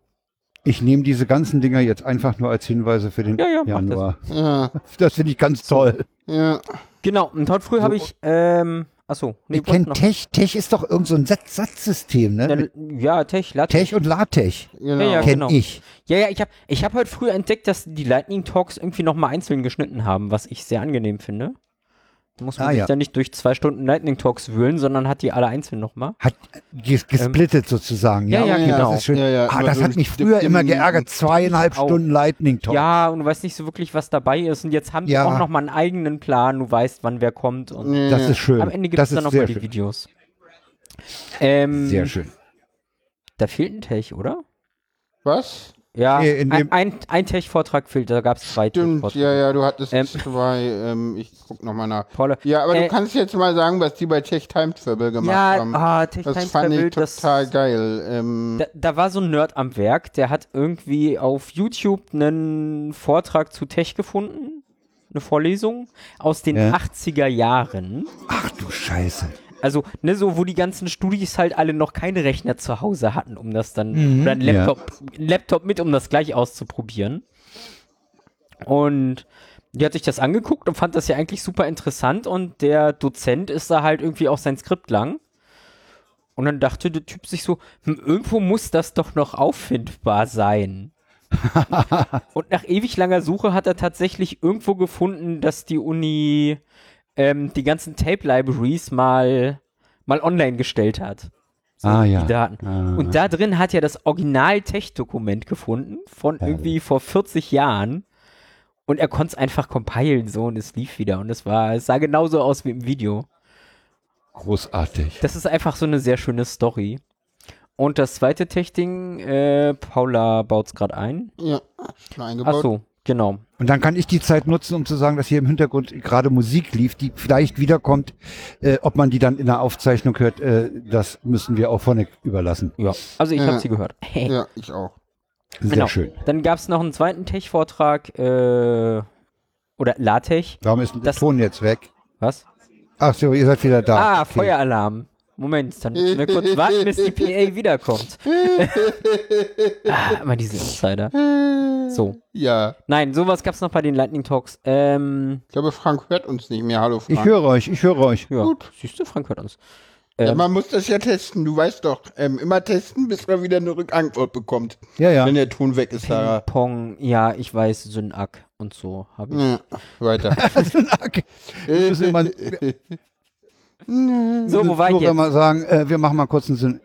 Ich nehme diese ganzen Dinger jetzt einfach nur als Hinweise für den Ja, ja, Januar. ja, Das finde ich ganz toll. ja. Genau, und heute früh So. habe ich, ähm, achso, nee, ich kenne. Tech. Tech ist doch irgend so ein Satz Satzsystem, ne? Ja, ja, Tech, LaTeX. Tech und LaTeX. Genau. Ja, ja, Kenn genau. ich. Ja, ja, ich habe ich hab heute früh entdeckt, dass die Lightning Talks irgendwie noch mal einzeln geschnitten haben, was ich sehr angenehm finde. Muss man Ah, sich ja. da nicht durch zwei Stunden Lightning Talks wühlen, sondern hat die alle einzeln noch mal. Hat ges gesplittet sozusagen. Ja, Ähm, ja, okay, genau. Das ist schön. Ja, ja, ah, das hat mich früher im- immer geärgert. Zweieinhalb Auch. Stunden Lightning Talk. Ja, und du weißt nicht so wirklich, was dabei ist. Und jetzt haben die Ja. auch noch mal einen eigenen Plan. Du weißt, wann wer kommt. Und Ja, Das ja. ist schön. am Ende gibt das es dann ist noch sehr mal die. Videos. Ähm, Sehr schön. Da fehlt ein Tech, oder? Was? Ja, Nee, ein, ein, ein Tech-Vortrag fehlt, da gab es zwei Stimmt, ja, ja, du hattest Ähm. zwei, ähm, ich guck nochmal nach. Paula. Ja, aber Äh, du kannst jetzt mal sagen, was die bei Tech Time Travel gemacht Ja, haben. ah, Tech das Time fand ich Travel, das- total geil. Ähm, Da, da war so ein Nerd am Werk, der hat irgendwie auf YouTube einen Vortrag zu Tech gefunden, eine Vorlesung aus den Ja. 80er Jahren. Ach du Scheiße. Also, ne, so, wo die ganzen Studis halt alle noch keine Rechner zu Hause hatten, um das dann, Mhm, oder einen Laptop, einen Laptop mit, um das gleich auszuprobieren. Und die hat sich das angeguckt und fand das ja eigentlich super interessant und der Dozent ist da halt irgendwie auch sein Skript lang. Und dann dachte der Typ sich so, hm, irgendwo muss das doch noch auffindbar sein. und nach ewig langer Suche hat er tatsächlich irgendwo gefunden, dass die Uni ähm, die ganzen Tape-Libraries mal, mal online gestellt hat. So, Ah, ja. Die Daten. Ah. Und da drin hat er das Original-Tech-Dokument gefunden von irgendwie vor 40 Jahren. Und er konnte es einfach compilen so und es lief wieder. Und es war, es sah genauso aus wie im Video. Großartig. Das ist einfach so eine sehr schöne Story. Und das zweite Tech-Ding, äh, Paula baut es gerade ein. ja, schon eingebaut. Ach so, genau. Und dann kann ich die Zeit nutzen, um zu sagen, dass hier im Hintergrund gerade Musik lief, die vielleicht wiederkommt. Äh, ob man die dann in der Aufzeichnung hört, äh, das müssen wir auch vorne überlassen. Ja, also ich Ja. habe sie gehört. Ja, ich auch. Sehr Genau. schön. Dann gab es noch einen zweiten Tech-Vortrag, äh, oder LaTeX. Warum ist denn der Das- Ton jetzt weg? Was? Ach so, ihr seid wieder da. Ah, Okay. Feueralarm. Moment, dann müssen wir kurz warten, bis die PA wiederkommt. ah, immer diese Insider. So. Ja, Nein, sowas gab's noch bei den Lightning Talks. Ähm, ich glaube, Frank hört uns nicht mehr. Hallo, Frank. Ich höre euch, ich höre euch. ja. Gut. Siehst du, Frank hört uns. ja, Ähm, man muss das ja testen. Du weißt doch, ähm, immer testen, bis man wieder eine Rückantwort bekommt. Ja, ja. Wenn der Ton weg ist, Sarah. Pong, ja, ich weiß, Synak und so habe ich. Ja, weiter. Okay. So, wo war ich jetzt? mal sagen, äh, wir machen mal kurz einen Syn.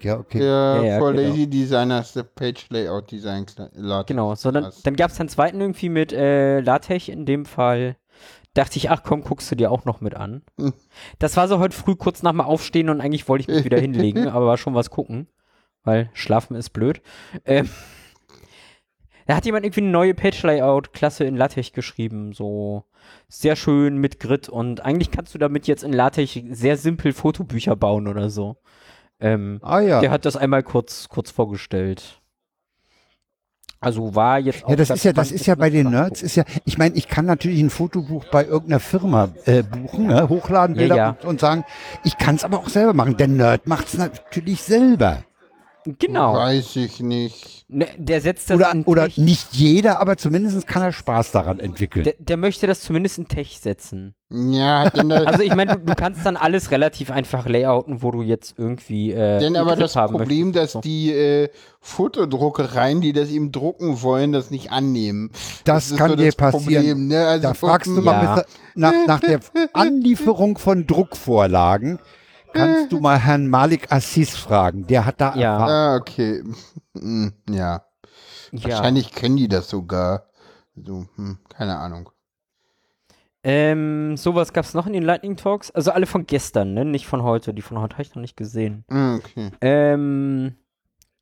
Ja, okay. Der Ja, ja, For genau. Lazy Designers, the Page Layout Design. Latex. Genau, so dann, dann gab's einen zweiten irgendwie mit äh, LaTeX in dem Fall. Dachte ich, ach komm, guckst du dir auch noch mit an. Hm. Das war so heute früh kurz nach dem Aufstehen und eigentlich wollte ich mich wieder hinlegen, aber war schon was gucken, weil schlafen ist blöd. Ähm, da hat jemand irgendwie eine neue Page-Layout-Klasse in LaTeX geschrieben, so sehr schön mit Grid und eigentlich kannst du damit jetzt in LaTeX sehr simpel Fotobücher bauen oder so. Ähm, Ah ja. der hat das einmal kurz, kurz vorgestellt. Also war jetzt auch Ja, das ist ja, das ist ja bei den Nerds, ist ja, ich meine, ich kann natürlich ein Fotobuch bei irgendeiner Firma äh, buchen, ne, hochladen, Ja, Bilder ja. Und, und sagen, ich kann es aber auch selber machen. Der Nerd macht es natürlich selber. Genau. Weiß ich nicht. Ne, der setzt das Oder, in oder Tech. nicht jeder, aber zumindest kann er Spaß daran entwickeln. Der, der möchte das zumindest in Tech setzen. Ja, hat denn, da, Also ich meine, du, du kannst dann alles relativ einfach layouten, wo du jetzt irgendwie äh, denn aber das haben Problem, möchtest. dass die äh, Fotodruckereien, die das ihm drucken wollen, das nicht annehmen. Das ist kann so dir das passieren. Problem, ne? also, Da fragst du Ja. mal mit, nach, nach der Anlieferung von Druckvorlagen, kannst du mal Herrn Malik Assis fragen. Der hat da Ja. Erfahrung. Ah, okay. Hm, ja. ja. Wahrscheinlich können die das sogar. So, hm, keine Ahnung. Ähm, sowas gab es noch in den Lightning Talks. Also alle von gestern, ne? Nicht von heute. Die von heute habe ich noch nicht gesehen. Hm, Okay. Ähm,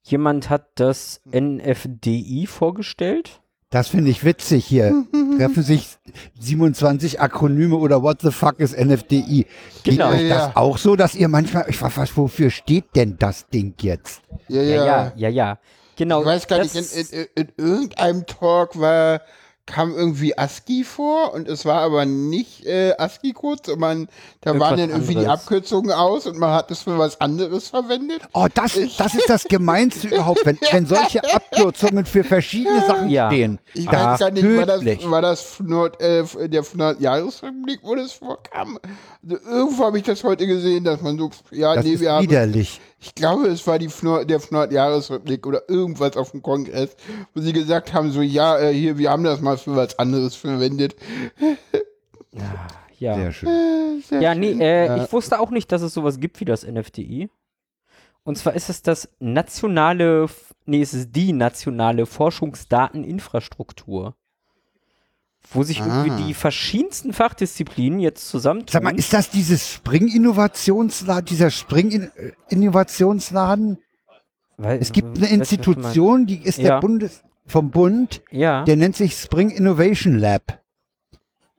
jemand hat das NFDI vorgestellt. Das finde ich witzig hier. Treffen sich 27 Akronyme oder what the fuck ist NFDI? Geht Genau. euch Ja, das auch so, dass ihr manchmal, ich weiß, was, wofür steht denn das Ding jetzt? Ja, Ja, ja. ja, ja, ja. Genau. Ich weiß gar nicht, in, in, in irgendeinem Talk war, kam irgendwie ASCII vor und es war aber nicht äh, ASCII-Code, sondern da Irgendwas waren dann irgendwie die anderes. Abkürzungen aus und man hat es für was anderes verwendet. Oh, das, das ist das Gemeinste überhaupt, wenn, wenn solche Abkürzungen für verschiedene Sachen Ja. stehen. Ich Das weiß gar nicht, war das, war das Nord, äh, der Jahresrückblick, wo das vorkam? Also irgendwo habe ich das heute gesehen, dass man so, ja, Das nee, ist wir haben, widerlich. Ich glaube, es war die FNOR, der FNOR-Jahresrückblick oder irgendwas auf dem Kongress, wo sie gesagt haben, so, ja, äh, hier, wir haben das mal für was anderes verwendet. ja. Sehr schön. Ja, nee, äh, Ja. ich wusste auch nicht, dass es sowas gibt wie das NFDI. Und zwar ist es das nationale, nee, es ist die nationale Forschungsdateninfrastruktur. Wo sich irgendwie Ah. die verschiedensten Fachdisziplinen jetzt zusammentun. Sag mal, ist das dieses Spring-Innovationsladen, dieser Spring-Innovationsladen? Es gibt eine meinst. Institution, die ist Ja. der Bundes, vom Bund, Ja. der nennt sich Spring Innovation Lab.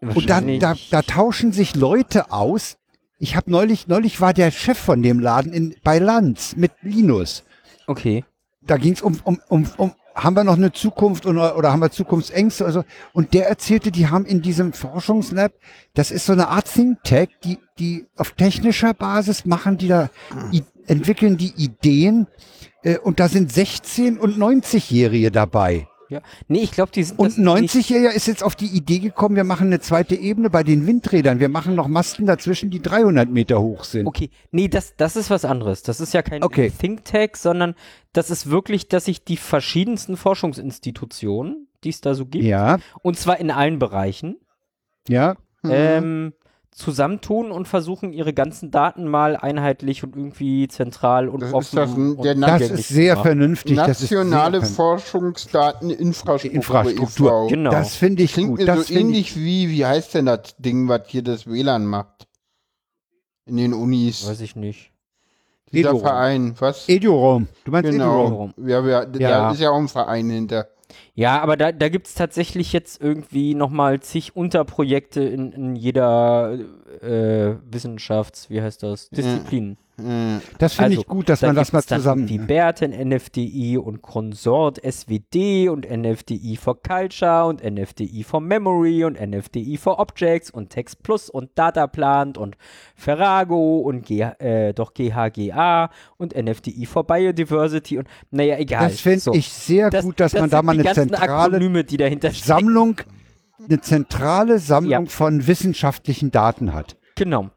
Und da, da, da tauschen sich Leute aus. Ich habe neulich, neulich war der Chef von dem Laden in, bei Lanz mit Linus. Okay. Da ging es um, um, um, um, haben wir noch eine Zukunft oder, oder haben wir Zukunftsängste oder so. Und der erzählte, die haben in diesem Forschungslab, das ist so eine Art Think Tank, die, die auf technischer Basis machen, die da, i, entwickeln die Ideen. Äh, und da sind 16- und 90-Jährige dabei. Ja. Nee, ich glaube, die sind Und das ein nicht- 90-Jähriger ist jetzt auf die Idee gekommen, wir machen eine zweite Ebene bei den Windrädern. Wir machen noch Masten dazwischen, die 300 Meter hoch sind. Okay, nee, das, das ist was anderes. Das ist ja kein Okay. Think Tank, sondern das ist wirklich, dass sich die verschiedensten Forschungsinstitutionen, die es da so gibt, Ja, und zwar in allen Bereichen, ja. Mhm. ähm, zusammentun und versuchen, ihre ganzen Daten mal einheitlich und irgendwie zentral und Das ist offen das ein- und Das ist sehr machen. vernünftig. das ist Nationale sehr, Forschungsdateninfrastruktur. Infrastruktur. Genau. Das finde ich Klingt gut. mir Das so finde ich, ähnlich wie, wie heißt denn das Ding, was hier das WLAN macht? In den Unis. Weiß ich nicht. Dieser Edurom. Verein, was? Edurom. Du meinst Edurom? Genau. Ja, ja, da Ja. ist ja auch ein Verein hinter. Ja, aber da, da gibt es tatsächlich jetzt irgendwie nochmal zig Unterprojekte in, in jeder äh, Wissenschafts-, wie heißt das, Disziplin. Äh, Das finde Also, ich gut, dass da man das mal dann zusammen. Wie BERT in NFDI und Consort SWD und NFDI for Culture und NFDI for Memory und NFDI for Objects und Text Plus und Dataplant und Ferrago und G, äh, doch GHGA und NFDI for Biodiversity und naja, egal. Das finde So. ich sehr Das- gut, dass das man da mal eine zentrale Akronyme. Sammlung, eine zentrale Sammlung Ja. von wissenschaftlichen Daten hat. Genau.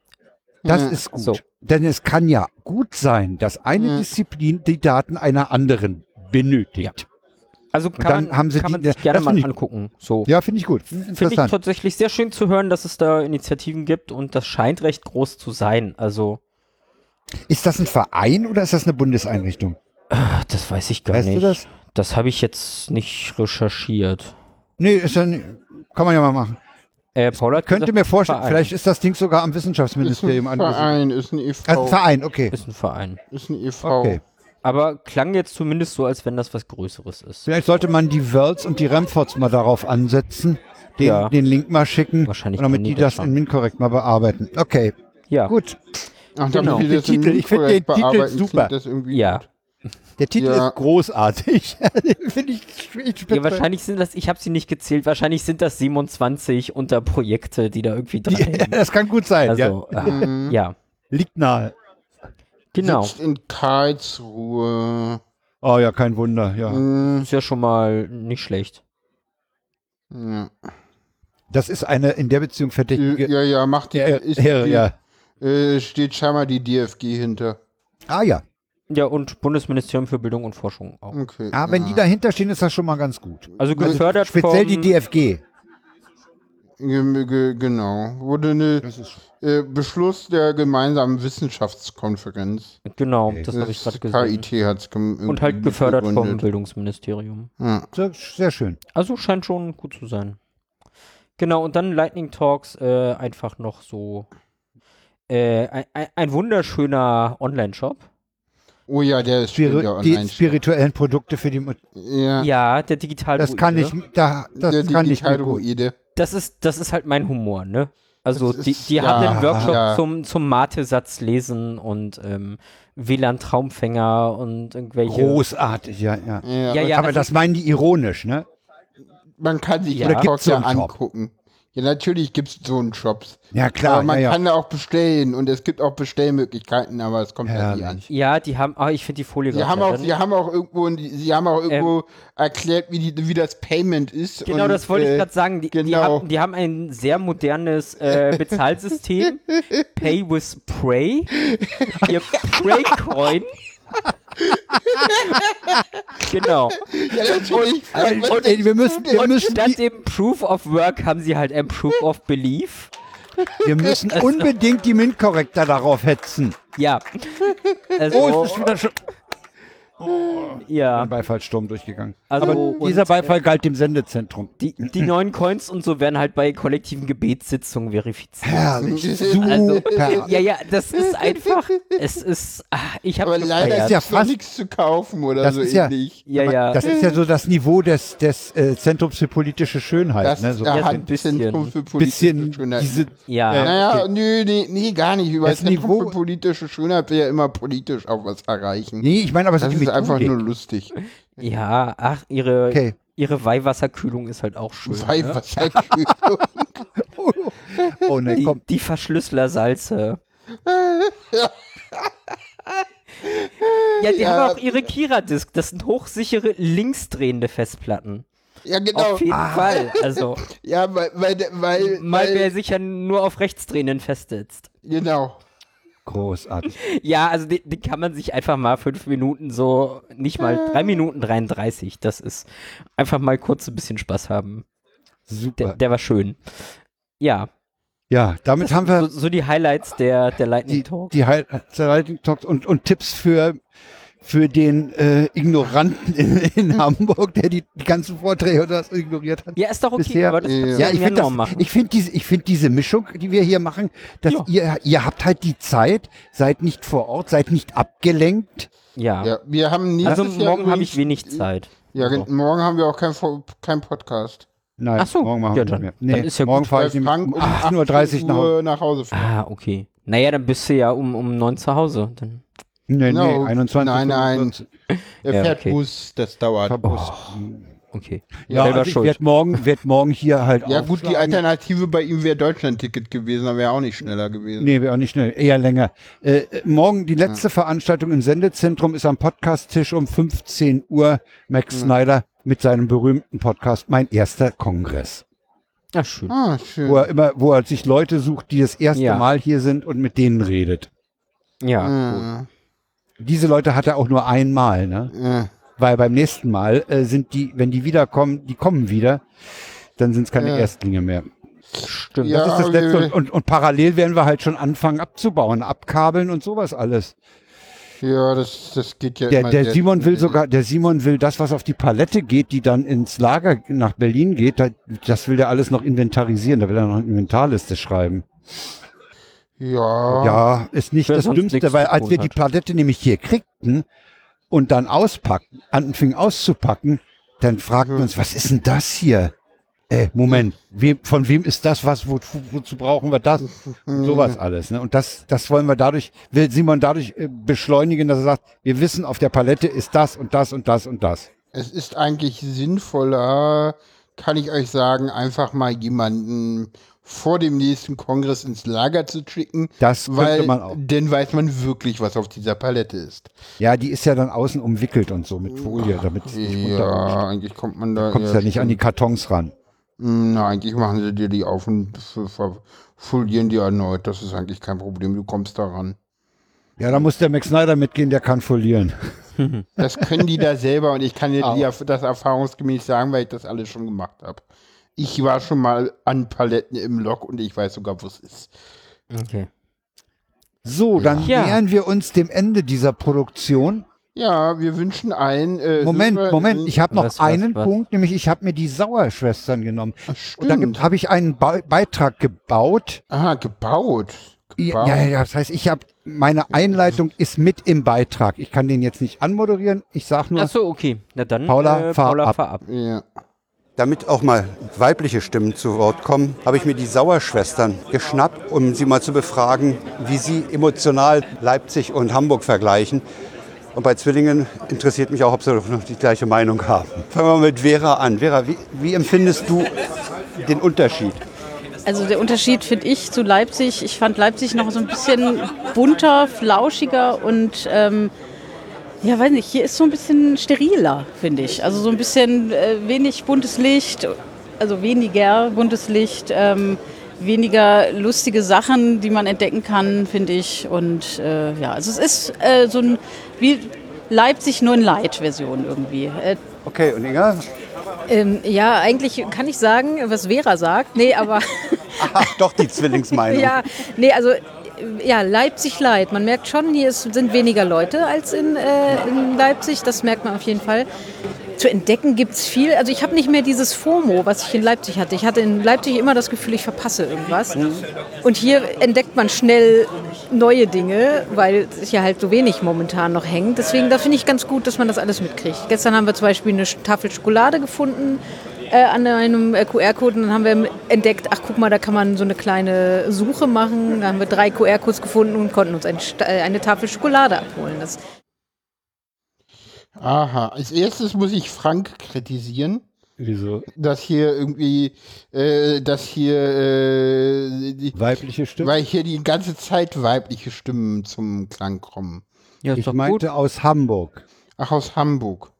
Das ist gut. So. Denn es kann ja gut sein, dass eine. Disziplin die Daten einer anderen benötigt. Also kann, dann haben sie kann die- man sich das gerne mal angucken. So. Ja, finde ich gut. Finde ich tatsächlich sehr schön zu hören, dass es da Initiativen gibt und das scheint recht groß zu sein. Also, Ist das ein Verein oder ist das eine Bundeseinrichtung? ach, das weiß ich gar Weißt nicht. du das? Das habe ich jetzt nicht recherchiert. Nee, ist dann, kann man ja mal machen. Äh, Paul hat Könnte gesagt, mir vorstellen, Verein. vielleicht ist das Ding sogar am ist Wissenschaftsministerium ein angesiedelt. Verein, ist ein e.V. Also ein Verein, okay. ist ein Verein. Ist ein e.V. Okay. Aber klang jetzt zumindest so, als wenn das was Größeres ist. Vielleicht sollte man die Worlds und die Remfords mal darauf ansetzen, den, Ja. den Link mal schicken, Wahrscheinlich damit die das das in MinCorrect mal bearbeiten. Okay, Ja, gut. Ach, Genau. in Titel, ich finde den Titel super. klingt Das irgendwie ja. gut. Der Titel Ja. ist großartig. Finde ich, ich. Ja, wahrscheinlich sind das, ich habe sie nicht gezählt, wahrscheinlich sind das 27 Unterprojekte, die da irgendwie dran Ja, hängen. das kann gut sein. Also, ja. äh, Mhm. ja, Liegt nahe. genau. Sitzt in Karlsruhe. Oh ja, kein Wunder. Ja. Mhm. Ist ja schon mal nicht schlecht. Ja. Das ist eine in der Beziehung verdächtige. ja, ja, macht die, Ja, ist ja, die ja. Äh, steht scheinbar die DFG hinter. Ah ja. Ja, und Bundesministerium für Bildung und Forschung auch. Okay. Ah, wenn ja. die dahinter stehen, ist das schon mal ganz gut. Also gefördert Speziell vom, die DFG. Ge- ge- Genau. Wurde eine äh, Beschluss der gemeinsamen Wissenschaftskonferenz. Genau, Okay. das habe ich Das gerade gesehen. KIT hat es Und halt gefördert vom gegründet. Bildungsministerium. Ja. sehr, sehr schön. Also scheint schon gut zu sein. Genau, und dann Lightning Talks äh, einfach noch so äh, ein, ein wunderschöner Online-Shop. Oh ja, der ist Spiri ja die spirituellen Produkte für die Mut Ja, Ja, der digital Das kann ich, da, das der kann ich gut. Das ist, das ist halt mein Humor, ne? Also Das die, ist- die ja, haben einen Workshop ja. zum, zum Mate-Satz lesen und ähm, WLAN-Traumfänger und irgendwelche. Großartig, ja, ja. Ja, Ja, ja, Aber also- das meinen die ironisch, ne? Man kann sich Ja. so ja angucken. Ja, natürlich gibt es so einen Shops. Ja, klar. aber man ja, ja. kann da auch bestellen und es gibt auch Bestellmöglichkeiten, aber es kommt ja nie an. Ja, die haben, ah, ich finde die Folie Sie haben, auch, sie haben auch irgendwo, sie haben auch irgendwo erklärt, wie, die, wie das Payment ist. Genau, und, das wollte ich äh, gerade sagen. Die, die, genau. haben, die haben ein sehr modernes äh, Bezahlsystem. Pay with Pray. Ihr Pray-Coin. genau. Ja, natürlich. Und, Und, ey, wir müssen, wir und müssen, statt dem Proof of Work haben sie halt ein Proof of Belief. wir müssen Also- unbedingt die MINT-Korrektor darauf hetzen. Ja. Also, Oh, schon. Ja, ein Beifallssturm durchgegangen. Also, Aber und, dieser Beifall galt dem Sendezentrum. die, die neuen Coins und so werden halt bei kollektiven Gebetssitzungen verifiziert. Herrlich. Also, Super. ja, ja, das ist einfach, es ist, ah, ich habe Aber leider ist ist ja ja fast- nichts zu kaufen oder Das so ist ja- ähnlich. ja, ja, Das ist ja so das Niveau des, des äh, Zentrums für politische Schönheit. Das ne? so Ja, ein bisschen. Zentrum für politische bisschen Schönheit. diese, ja. äh, Naja, okay. nö, nee, nee, gar nicht. Über Das Zentrum Niveau- für politische Schönheit will ja immer politisch auch was erreichen. Nee, ich meine aber so das die ist einfach nur lustig. Ja, ach, ihre, Okay. ihre Weihwasserkühlung ist halt auch schön. Ne? Weihwasserkühlung. Oh ne, Die, komm. die Verschlüsselersalze. Ja, die Ja. haben auch ihre Kira-Disk. Das sind hochsichere linksdrehende Festplatten. ja, genau. Auf jeden Fall. Also, Ja, weil, weil, weil, mal wer weil sich ja nur auf rechtsdrehenden festsetzt. genau. Großartig. Ja, also die, die kann man sich einfach mal fünf Minuten so, nicht mal drei Minuten 33. Das ist einfach mal kurz ein bisschen Spaß haben. Super. Der, der war schön. Ja, ja, damit das haben wir so, so die Highlights der, der Lightning die, Talk. die Hi- Lightning Talks und, und Tipps für, für den äh, Ignoranten in, in Hamburg, der die, die ganzen Vorträge oder so ignoriert hat. ja, ist doch okay, bisher- aber das Ja. Ja, ich finde noch das, machen. ich finde diese, ich finde diese Mischung, die wir hier machen, dass Ja. ihr, ihr habt halt die Zeit, seid nicht vor Ort, seid nicht abgelenkt. ja. Ja, wir haben nächstes Also morgen habe ich wenig Zeit. Ja, So. morgen haben wir auch kein, Vo- kein Podcast. Nein, Ach so, morgen machen ja, wir dann- nicht dann mehr. Nee, ist ja morgen gut, fahre ich um um 18.30 Uhr nach Hause. Nach Hause. Ah, okay. Naja, dann bist du ja um, um neun zu Hause. Dann. Nee, Genau. nee, 21. Nein, nein. 25. Er Ja, fährt okay. Bus, das dauert. Verbus. Okay. Ja, Selber also ich morgen, werd morgen hier halt Ja gut, die. Alternative bei ihm wäre Deutschland-Ticket gewesen, aber wäre auch nicht schneller gewesen. Nee, wäre auch nicht schnell, eher länger. Äh, äh, morgen die letzte Veranstaltung im Sendezentrum ist am Podcast-Tisch um 15 Uhr. Max Snyder mit seinem berühmten Podcast Mein erster Kongress. Ja, schön. Ah, schön. Wo er immer, wo er sich Leute sucht, die das erste Ja. Mal hier sind und mit denen redet. Ja. Ah, Diese Leute hat er auch nur einmal, ne? ah. Weil beim nächsten Mal äh, sind die, wenn die wiederkommen, die kommen wieder, dann sind es keine Ja. Erstlinge mehr. Stimmt. Ja. Das ist das Letzte. Und, und, und parallel werden wir halt schon anfangen abzubauen, abkabeln und sowas alles. Ja, das, das geht ja Der, der Simon will schnell. sogar, der Simon will das, was auf die Palette geht, die dann ins Lager nach Berlin geht, da, das will der alles noch inventarisieren, da will er noch eine Inventarliste schreiben. Ja. Ja, ist nicht das Dümmste, weil als wir die hat. Palette nämlich hier kriegten und dann auspackten, anfingen auszupacken, dann fragten wir uns, was ist denn das hier? Äh, Moment, wem, von wem ist das was, wo, wozu brauchen wir das? Sowas alles. Ne? Und das, das wollen wir dadurch, will Simon dadurch äh, beschleunigen, dass er sagt, wir wissen, auf der Palette ist das und das und das und das. Es ist eigentlich sinnvoller, kann ich euch sagen, einfach mal jemanden vor dem nächsten Kongress ins Lager zu schicken. Das könnte weil, man auch. Dann weiß man wirklich, was auf dieser Palette ist. Ja, die ist ja dann außen umwickelt und so mit Folie, damit es nicht. Ja, eigentlich kommt man da. Kommst ja nicht an die Kartons ran. Na, eigentlich machen sie dir die auf und f- verfolieren die erneut. Das ist eigentlich kein Problem. Du kommst da ran. Ja, da muss der Max Snyder mitgehen, der kann folieren. Das können die da selber und ich kann dir das erfahrungsgemäß sagen, weil ich das alles schon gemacht habe. Ich war schon mal an Paletten im Lok und ich weiß sogar, wo es ist. Okay. So, dann Ja. nähern wir uns dem Ende dieser Produktion. Ja, wir wünschen allen. Äh, Moment, Hörer- Moment, ich habe noch Was, was, einen was? Punkt, nämlich ich habe mir die Sauerschwestern genommen. Ach, Und da stimmt. habe ich einen Be Beitrag gebaut. Aha, gebaut. Ja, gebaut. ja, ja, das heißt, ich habe meine Einleitung ist mit im Beitrag. Ich kann den jetzt nicht anmoderieren. Ich sage nur, Ach so, okay. Na dann, Paula, äh, fahr Paula, ab. fahr ab. ja. Damit auch mal weibliche Stimmen zu Wort kommen, habe ich mir die Sauerschwestern geschnappt, um sie mal zu befragen, wie sie emotional Leipzig und Hamburg vergleichen. Und bei Zwillingen interessiert mich auch, ob sie noch die gleiche Meinung haben. Fangen wir mal mit Vera an. Vera, wie, wie empfindest du den Unterschied? Also der Unterschied finde ich zu Leipzig, ich fand Leipzig noch so ein bisschen bunter, flauschiger und ähm, ja, weiß nicht, hier ist so ein bisschen steriler, finde ich. Also so ein bisschen äh, wenig buntes Licht, also weniger buntes Licht, ähm, weniger lustige Sachen, die man entdecken kann, finde ich. Und äh, ja, also es ist äh, so ein wie Leipzig nur in Light-Version irgendwie. Äh, Okay, und Inga? Ähm, ja, eigentlich kann ich sagen, was Vera sagt. Nee, aber Ach, doch die Zwillingsmeinung. ja, nee, also ja, Leipzig Light. Man merkt schon, hier ist, sind weniger Leute als in, äh, in Leipzig. Das merkt man auf jeden Fall. Zu entdecken gibt es viel. Also ich habe nicht mehr dieses FOMO, was ich in Leipzig hatte. Ich hatte in Leipzig immer das Gefühl, ich verpasse irgendwas. Und hier entdeckt man schnell neue Dinge, weil es ja halt so wenig momentan noch hängt. Deswegen, da finde ich ganz gut, dass man das alles mitkriegt. Gestern haben wir zum Beispiel eine Tafel Schokolade gefunden äh, an einem äh, QR-Code und dann haben wir entdeckt, ach guck mal, da kann man so eine kleine Suche machen. Da haben wir drei QR-Codes gefunden und konnten uns ein, äh, eine Tafel Schokolade abholen. Das Aha, als erstes muss ich Frank kritisieren, Wieso? dass hier irgendwie, äh, dass hier, äh, die, Weibliche Stimme? weil hier die ganze Zeit weibliche Stimmen zum Klang kommen. Ja, ich meinte gut. aus Hamburg. Ach, aus Hamburg.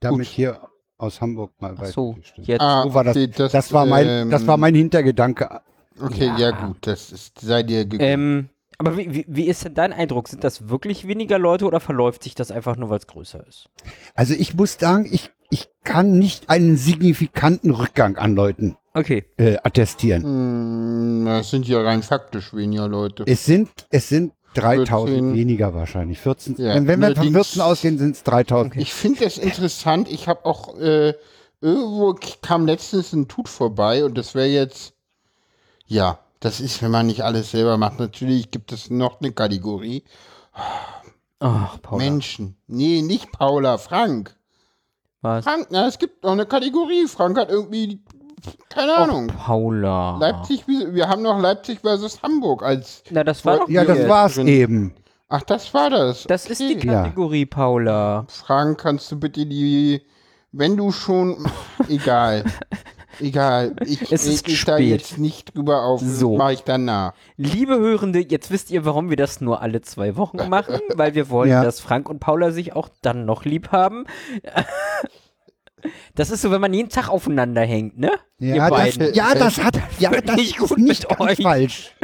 Damit Gut. hier aus Hamburg mal Ach so, jetzt. Ah, So war das, okay, das, war mein, ähm, das war mein Hintergedanke. Okay, ja, gut, das ist, sei dir gegönnt. Ähm, aber wie, wie, wie ist denn dein Eindruck? Sind das wirklich weniger Leute oder verläuft sich das einfach nur, weil es größer ist? Also ich muss sagen, ich, ich kann nicht einen signifikanten Rückgang an Leuten Okay. äh, attestieren. Hm, das sind ja rein faktisch weniger Leute. Es sind, es sind 3000 14. weniger wahrscheinlich. 14, Ja, wenn, wenn wir von allerdings- 14 ausgehen, sind es 3000. Ich finde das interessant. Ich habe auch äh, irgendwo kam letztens ein Tut vorbei und das wäre jetzt ja, das ist, wenn man nicht alles selber macht. Natürlich gibt es noch eine Kategorie Ach, Paula. Menschen. Nee, nicht Paula, Frank. Was? Frank, na, es gibt noch eine Kategorie. Frank hat irgendwie keine Ahnung. Paula. Leipzig, wir wir haben noch Leipzig versus Hamburg als Na, das war doch Ja, das war's drin. eben. Ach, das war das. Das ist die Okay. Ja. Kategorie, Paula. Frank, kannst du bitte die, wenn du schon, egal, egal, ich Es ist reg mich da spät. jetzt nicht drüber auf, So. mache ich danach. Liebe Hörende, jetzt wisst ihr, warum wir das nur alle zwei Wochen machen, weil wir wollen, Ja. dass Frank und Paula sich auch dann noch lieb haben. Das ist so, wenn man jeden Tag aufeinander hängt, ne? Ja, ihr das, ja, das hat, ja, das nicht ist gut nicht mit ganz euch. falsch.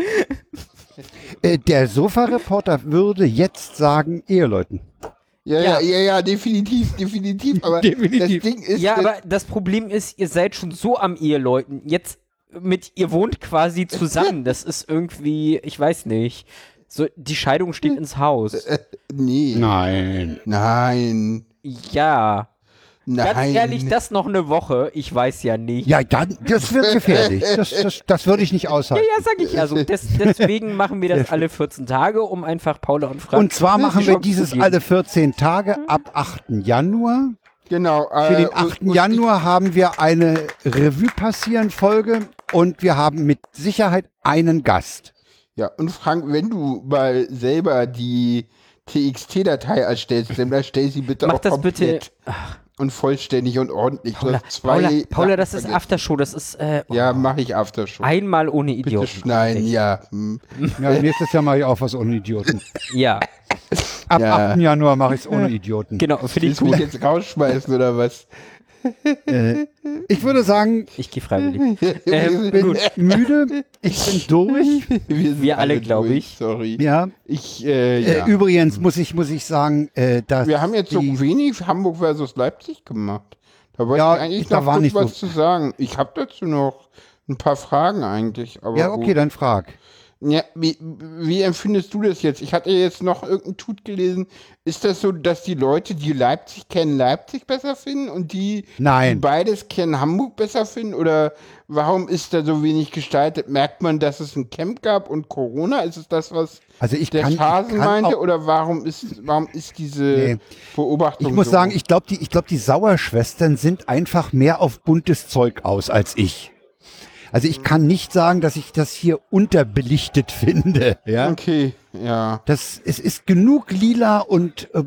äh, der Sofa-Reporter würde jetzt sagen, Eheleuten. Ja, Ja. ja, ja, ja, definitiv, definitiv, aber Definitiv. das Ding ist, Ja, aber das Problem ist, ihr seid schon so am Eheleuten. Jetzt mit, ihr wohnt quasi zusammen. Das ist irgendwie, ich weiß nicht. So, die Scheidung steht ins Haus. nee, Nein. nein, Ja. Nein. Ganz ehrlich, das noch eine Woche. Ich weiß ja nicht. Ja, dann, das wird gefährlich. Das, das, das würde ich nicht Ja, aushalten. ja, sag ich ja so. Des, deswegen machen wir das alle 14 Tage, um einfach Paula und Frank. Und zwar machen wir dieses alle 14 Tage ab 8. Januar. genau. Für äh, den und- 8. und Januar haben wir eine Revue passieren Folge und wir haben mit Sicherheit einen Gast. Ja, und Frank, wenn du mal selber die TXT-Datei erstellst, dann erstell sie bitte Mach auch das bitte. komplett und vollständig und ordentlich. Du Paula, hast zwei Paula, Paula, das ist. Aftershow. Das ist äh, Ja, mache ich Aftershow. einmal ohne Bitte Idioten. schneiden, ja. Hm. Ja, nächstes Jahr mache ich auch was ohne Idioten. Ja, Ab Ja. 8. Januar mache ich es ohne Idioten. genau. Finde ich Willst du mich gut. jetzt rausschmeißen oder was? Ich würde sagen, Ich gehe freiwillig. Ähm, bin müde, ich bin durch. wir, sind wir alle, glaub durch, ich. Sorry. Ja. Ich, äh, Äh, ja. übrigens muss ich, muss ich sagen, äh, dass wir haben jetzt so wenig Hamburg versus Leipzig gemacht. Da wollte Ja, ich eigentlich da noch war nicht was so- zu sagen. Ich habe dazu noch ein paar Fragen eigentlich. Aber Ja, okay, gut. dann frag. Ja, wie, wie empfindest du das jetzt? Ich hatte jetzt noch irgendeinen Tut gelesen. Ist das so, dass die Leute, die Leipzig kennen, Leipzig besser finden und die, die Nein. beides kennen, Hamburg besser finden? Oder warum ist da so wenig gestaltet? Merkt man, dass es ein Camp gab und Corona? Ist es das, was Also ich der kann, ich Schasen kann meinte? Oder warum ist, warum ist diese Nee. Beobachtung ich muss so? sagen, ich glaube, die, ich glaube, die Sauerschwestern sind einfach mehr auf buntes Zeug aus als ich. Also ich kann nicht sagen, dass ich das hier unterbelichtet finde. Ja, Okay, ja. das es ist genug lila und äh,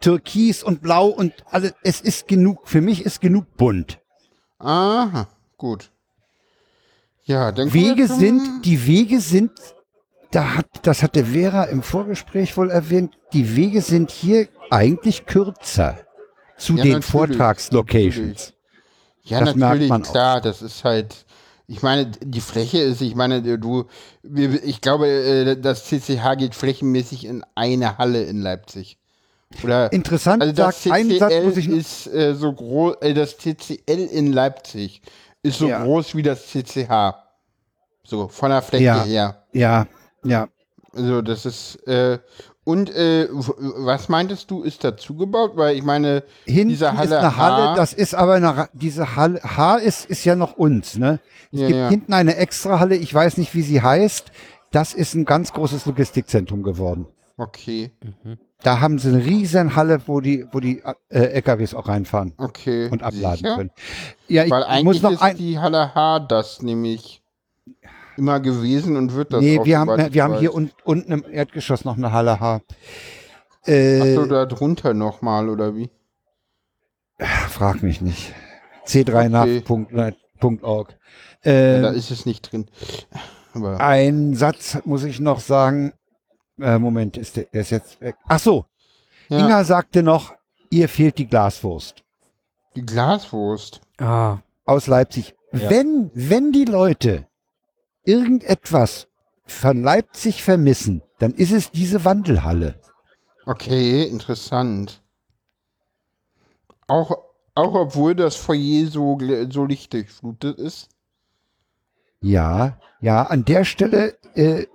türkis und blau und alles. Es ist genug. Für mich ist genug bunt. Aha, gut. Ja, dann Wege sind, die Wege sind, da hat, das hatte Vera im Vorgespräch wohl erwähnt, die Wege sind hier eigentlich kürzer zu Ja, den Vortragslocations. Ja, Das merkt natürlich, klar, das ist halt, ich meine, die Fläche ist, ich meine, du, ich glaube, äh, das CCH geht flächenmäßig in eine Halle in Leipzig. Oder, Interessant, also das sagt einen Satz, TCL muss ich ist äh, so groß, äh, das TCL in Leipzig ist so Ja. groß wie das CCH. So, von der Fläche Ja. her. Ja, ja. Also das ist äh, und äh, was meintest du, ist dazugebaut? Weil ich meine, Hinten diese Halle ist eine Halle, H- das ist aber eine, diese Halle, H ist, ist ja noch uns, ne? Es Ja, gibt ja. hinten eine extra Halle, ich weiß nicht, wie sie heißt. Das ist ein ganz großes Logistikzentrum geworden. okay, Da haben sie eine riesen Halle, wo die, wo die äh, LKWs auch reinfahren okay. und abladen sicher? können. Ja, ich Weil muss eigentlich noch ist ein. die Halle H das nämlich immer gewesen und wird das Nee, auch, wir haben, ich wir haben hier un, unten im Erdgeschoss noch eine Halle H. Äh, Achso, da drunter nochmal, oder wie? frag mich nicht. Okay. c3nach.org. Ja, Äh, da ist es nicht drin. Aber Ein Satz muss ich noch sagen. Äh, Moment, ist der, der ist jetzt weg. Ach so, ja, Inga sagte noch, ihr fehlt die Glaswurst die Glaswurst. Ah, aus Leipzig. Ja. Wenn, wenn die Leute irgendetwas von Leipzig vermissen, dann ist es diese Wandelhalle. Okay, interessant. Auch, auch obwohl das Foyer so, so lichtdurchflutet ist. Ja, ja, an der Stelle äh,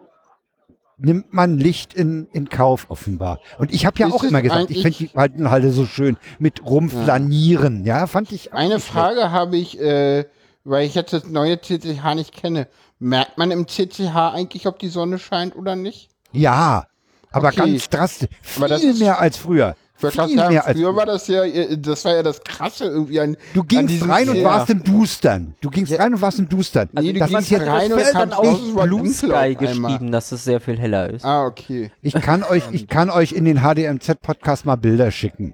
nimmt man Licht in, in Kauf offenbar. Und ich habe ja Ist auch immer gesagt, ich finde die Wandelhalle so schön mit rumflanieren. Ja, fand ich Eine. Frage habe ich, äh, weil ich jetzt das neue CCH nicht kenne. Merkt man im CCH eigentlich, ob die Sonne scheint oder nicht? Ja, aber Okay. ganz drastisch. Aber das Viel ist- mehr als früher. Viel sagen, mehr als früher war das ja, das war ja das Krasse irgendwie an. Du an gingst diesem rein und warst im Dustern. Du gingst rein und warst im Dustern. Nee, du das gingst ist jetzt rein und dann war Blue Sky einmal. geschrieben, dass es sehr viel heller ist. Ah, okay. Ich kann euch, ich kann euch in den HDMZ-Podcast mal Bilder schicken.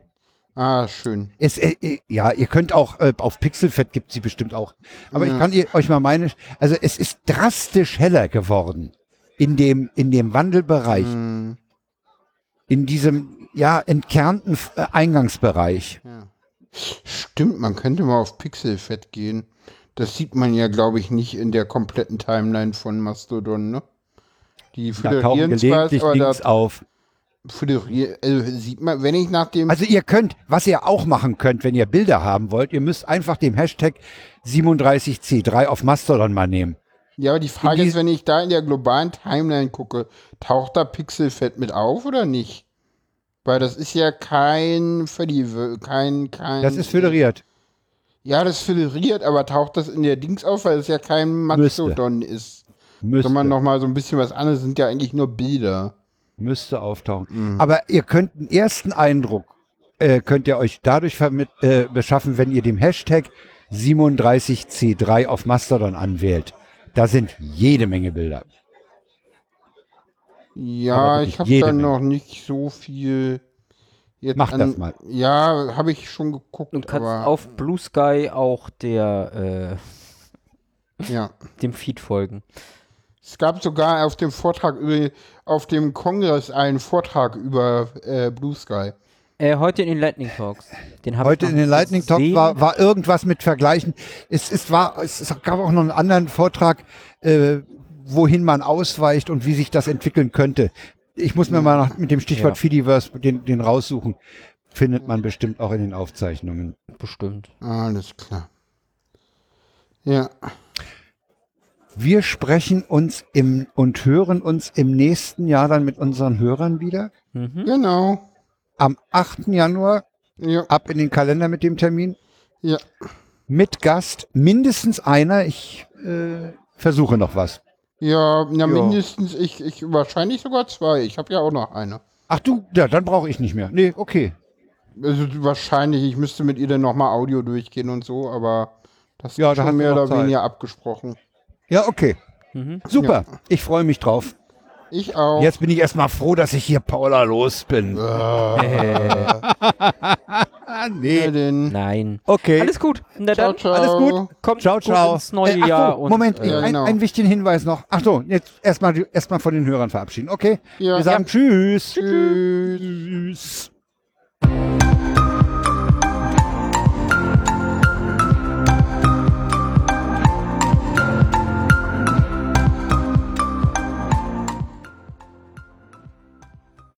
Ah, schön. Es, äh, äh, ja, ihr könnt auch, äh, auf Pixelfett gibt sie bestimmt auch. Aber Ja. ich kann ihr, euch mal meine, also es ist drastisch heller geworden in dem, in dem Wandelbereich, Hm, in diesem, ja, entkernten äh, Eingangsbereich. ja. Stimmt, man könnte mal auf Pixelfett gehen. Das sieht man ja, glaube ich, nicht in der kompletten Timeline von Mastodon, ne? Die föderieren zwar, aber da auf. Föderieren, also sieht man, wenn ich nach dem Also ihr könnt, was ihr auch machen könnt, wenn ihr Bilder haben wollt, ihr müsst einfach den Hashtag 37C3 auf Mastodon mal nehmen. Ja, aber die Frage die- ist, wenn ich da in der globalen Timeline gucke, taucht da Pixelfett mit auf oder nicht? Weil das ist ja kein Födi- kein, kein. Das ist föderiert. Ja, das föderiert, aber taucht das in der Dings auf, weil es ja kein Mastodon ist. Müsste, Soll man noch mal so ein bisschen was anderes, sind ja eigentlich nur Bilder. Müsste auftauchen. Aber ihr könnt einen ersten Eindruck, äh, könnt ihr euch dadurch vermit, äh, beschaffen, wenn ihr dem Hashtag 37C3 auf Mastodon anwählt. Da sind jede Menge Bilder. Ja, ich habe Menge. noch nicht so viel. Jetzt Mach das mal. Ja, habe ich schon geguckt, Du kannst aber auf Blue Sky auch der, ja. äh, dem Feed folgen. Es gab sogar auf dem Vortrag über, auf dem Kongress einen Vortrag über äh, Blue Sky. Äh, heute in den Lightning Talks. Den hab Heute ich in den Lightning Talk gesehen. war, war irgendwas mit Vergleichen. Es, es, war, es, es gab auch noch einen anderen Vortrag, äh, wohin man ausweicht und wie sich das entwickeln könnte. Ich muss mir mal nach, mit dem Stichwort Ja. Fidiverse den, den raussuchen. Findet man bestimmt auch in den Aufzeichnungen. Bestimmt. Alles klar. Ja, Wir sprechen uns im und hören uns im nächsten Jahr dann mit unseren Hörern wieder. Mhm. genau. Am 8. Januar, Ja, ab in den Kalender mit dem Termin, ja. mit Gast, mindestens einer. Ich äh, versuche noch was. Ja, na, Ja. mindestens ich, ich, wahrscheinlich sogar zwei. Ich habe ja auch noch eine. Ach du, ja, dann brauche ich nicht mehr. Nee, okay. Also wahrscheinlich, ich müsste mit ihr dann nochmal Audio durchgehen und so, aber das Ja, ist da schon mehr oder Zeit. weniger abgesprochen. Ja, okay. Mhm. Super. Ich freue mich drauf. Ich auch. Jetzt bin ich erstmal froh, dass ich hier Paula los bin. Ja, nee. nein. Okay. Alles gut. Na Ciao, dann, ciao. Alles gut. kommt Ciao, gut ciao. ins neue Äh, so, Jahr. und, Moment, äh, Ja, ein, genau. einen wichtigen Hinweis noch. Ach so, jetzt erstmal erstmal von den Hörern verabschieden. Okay? Ja. Wir sagen Tschüss. Tschüss. Tschüss.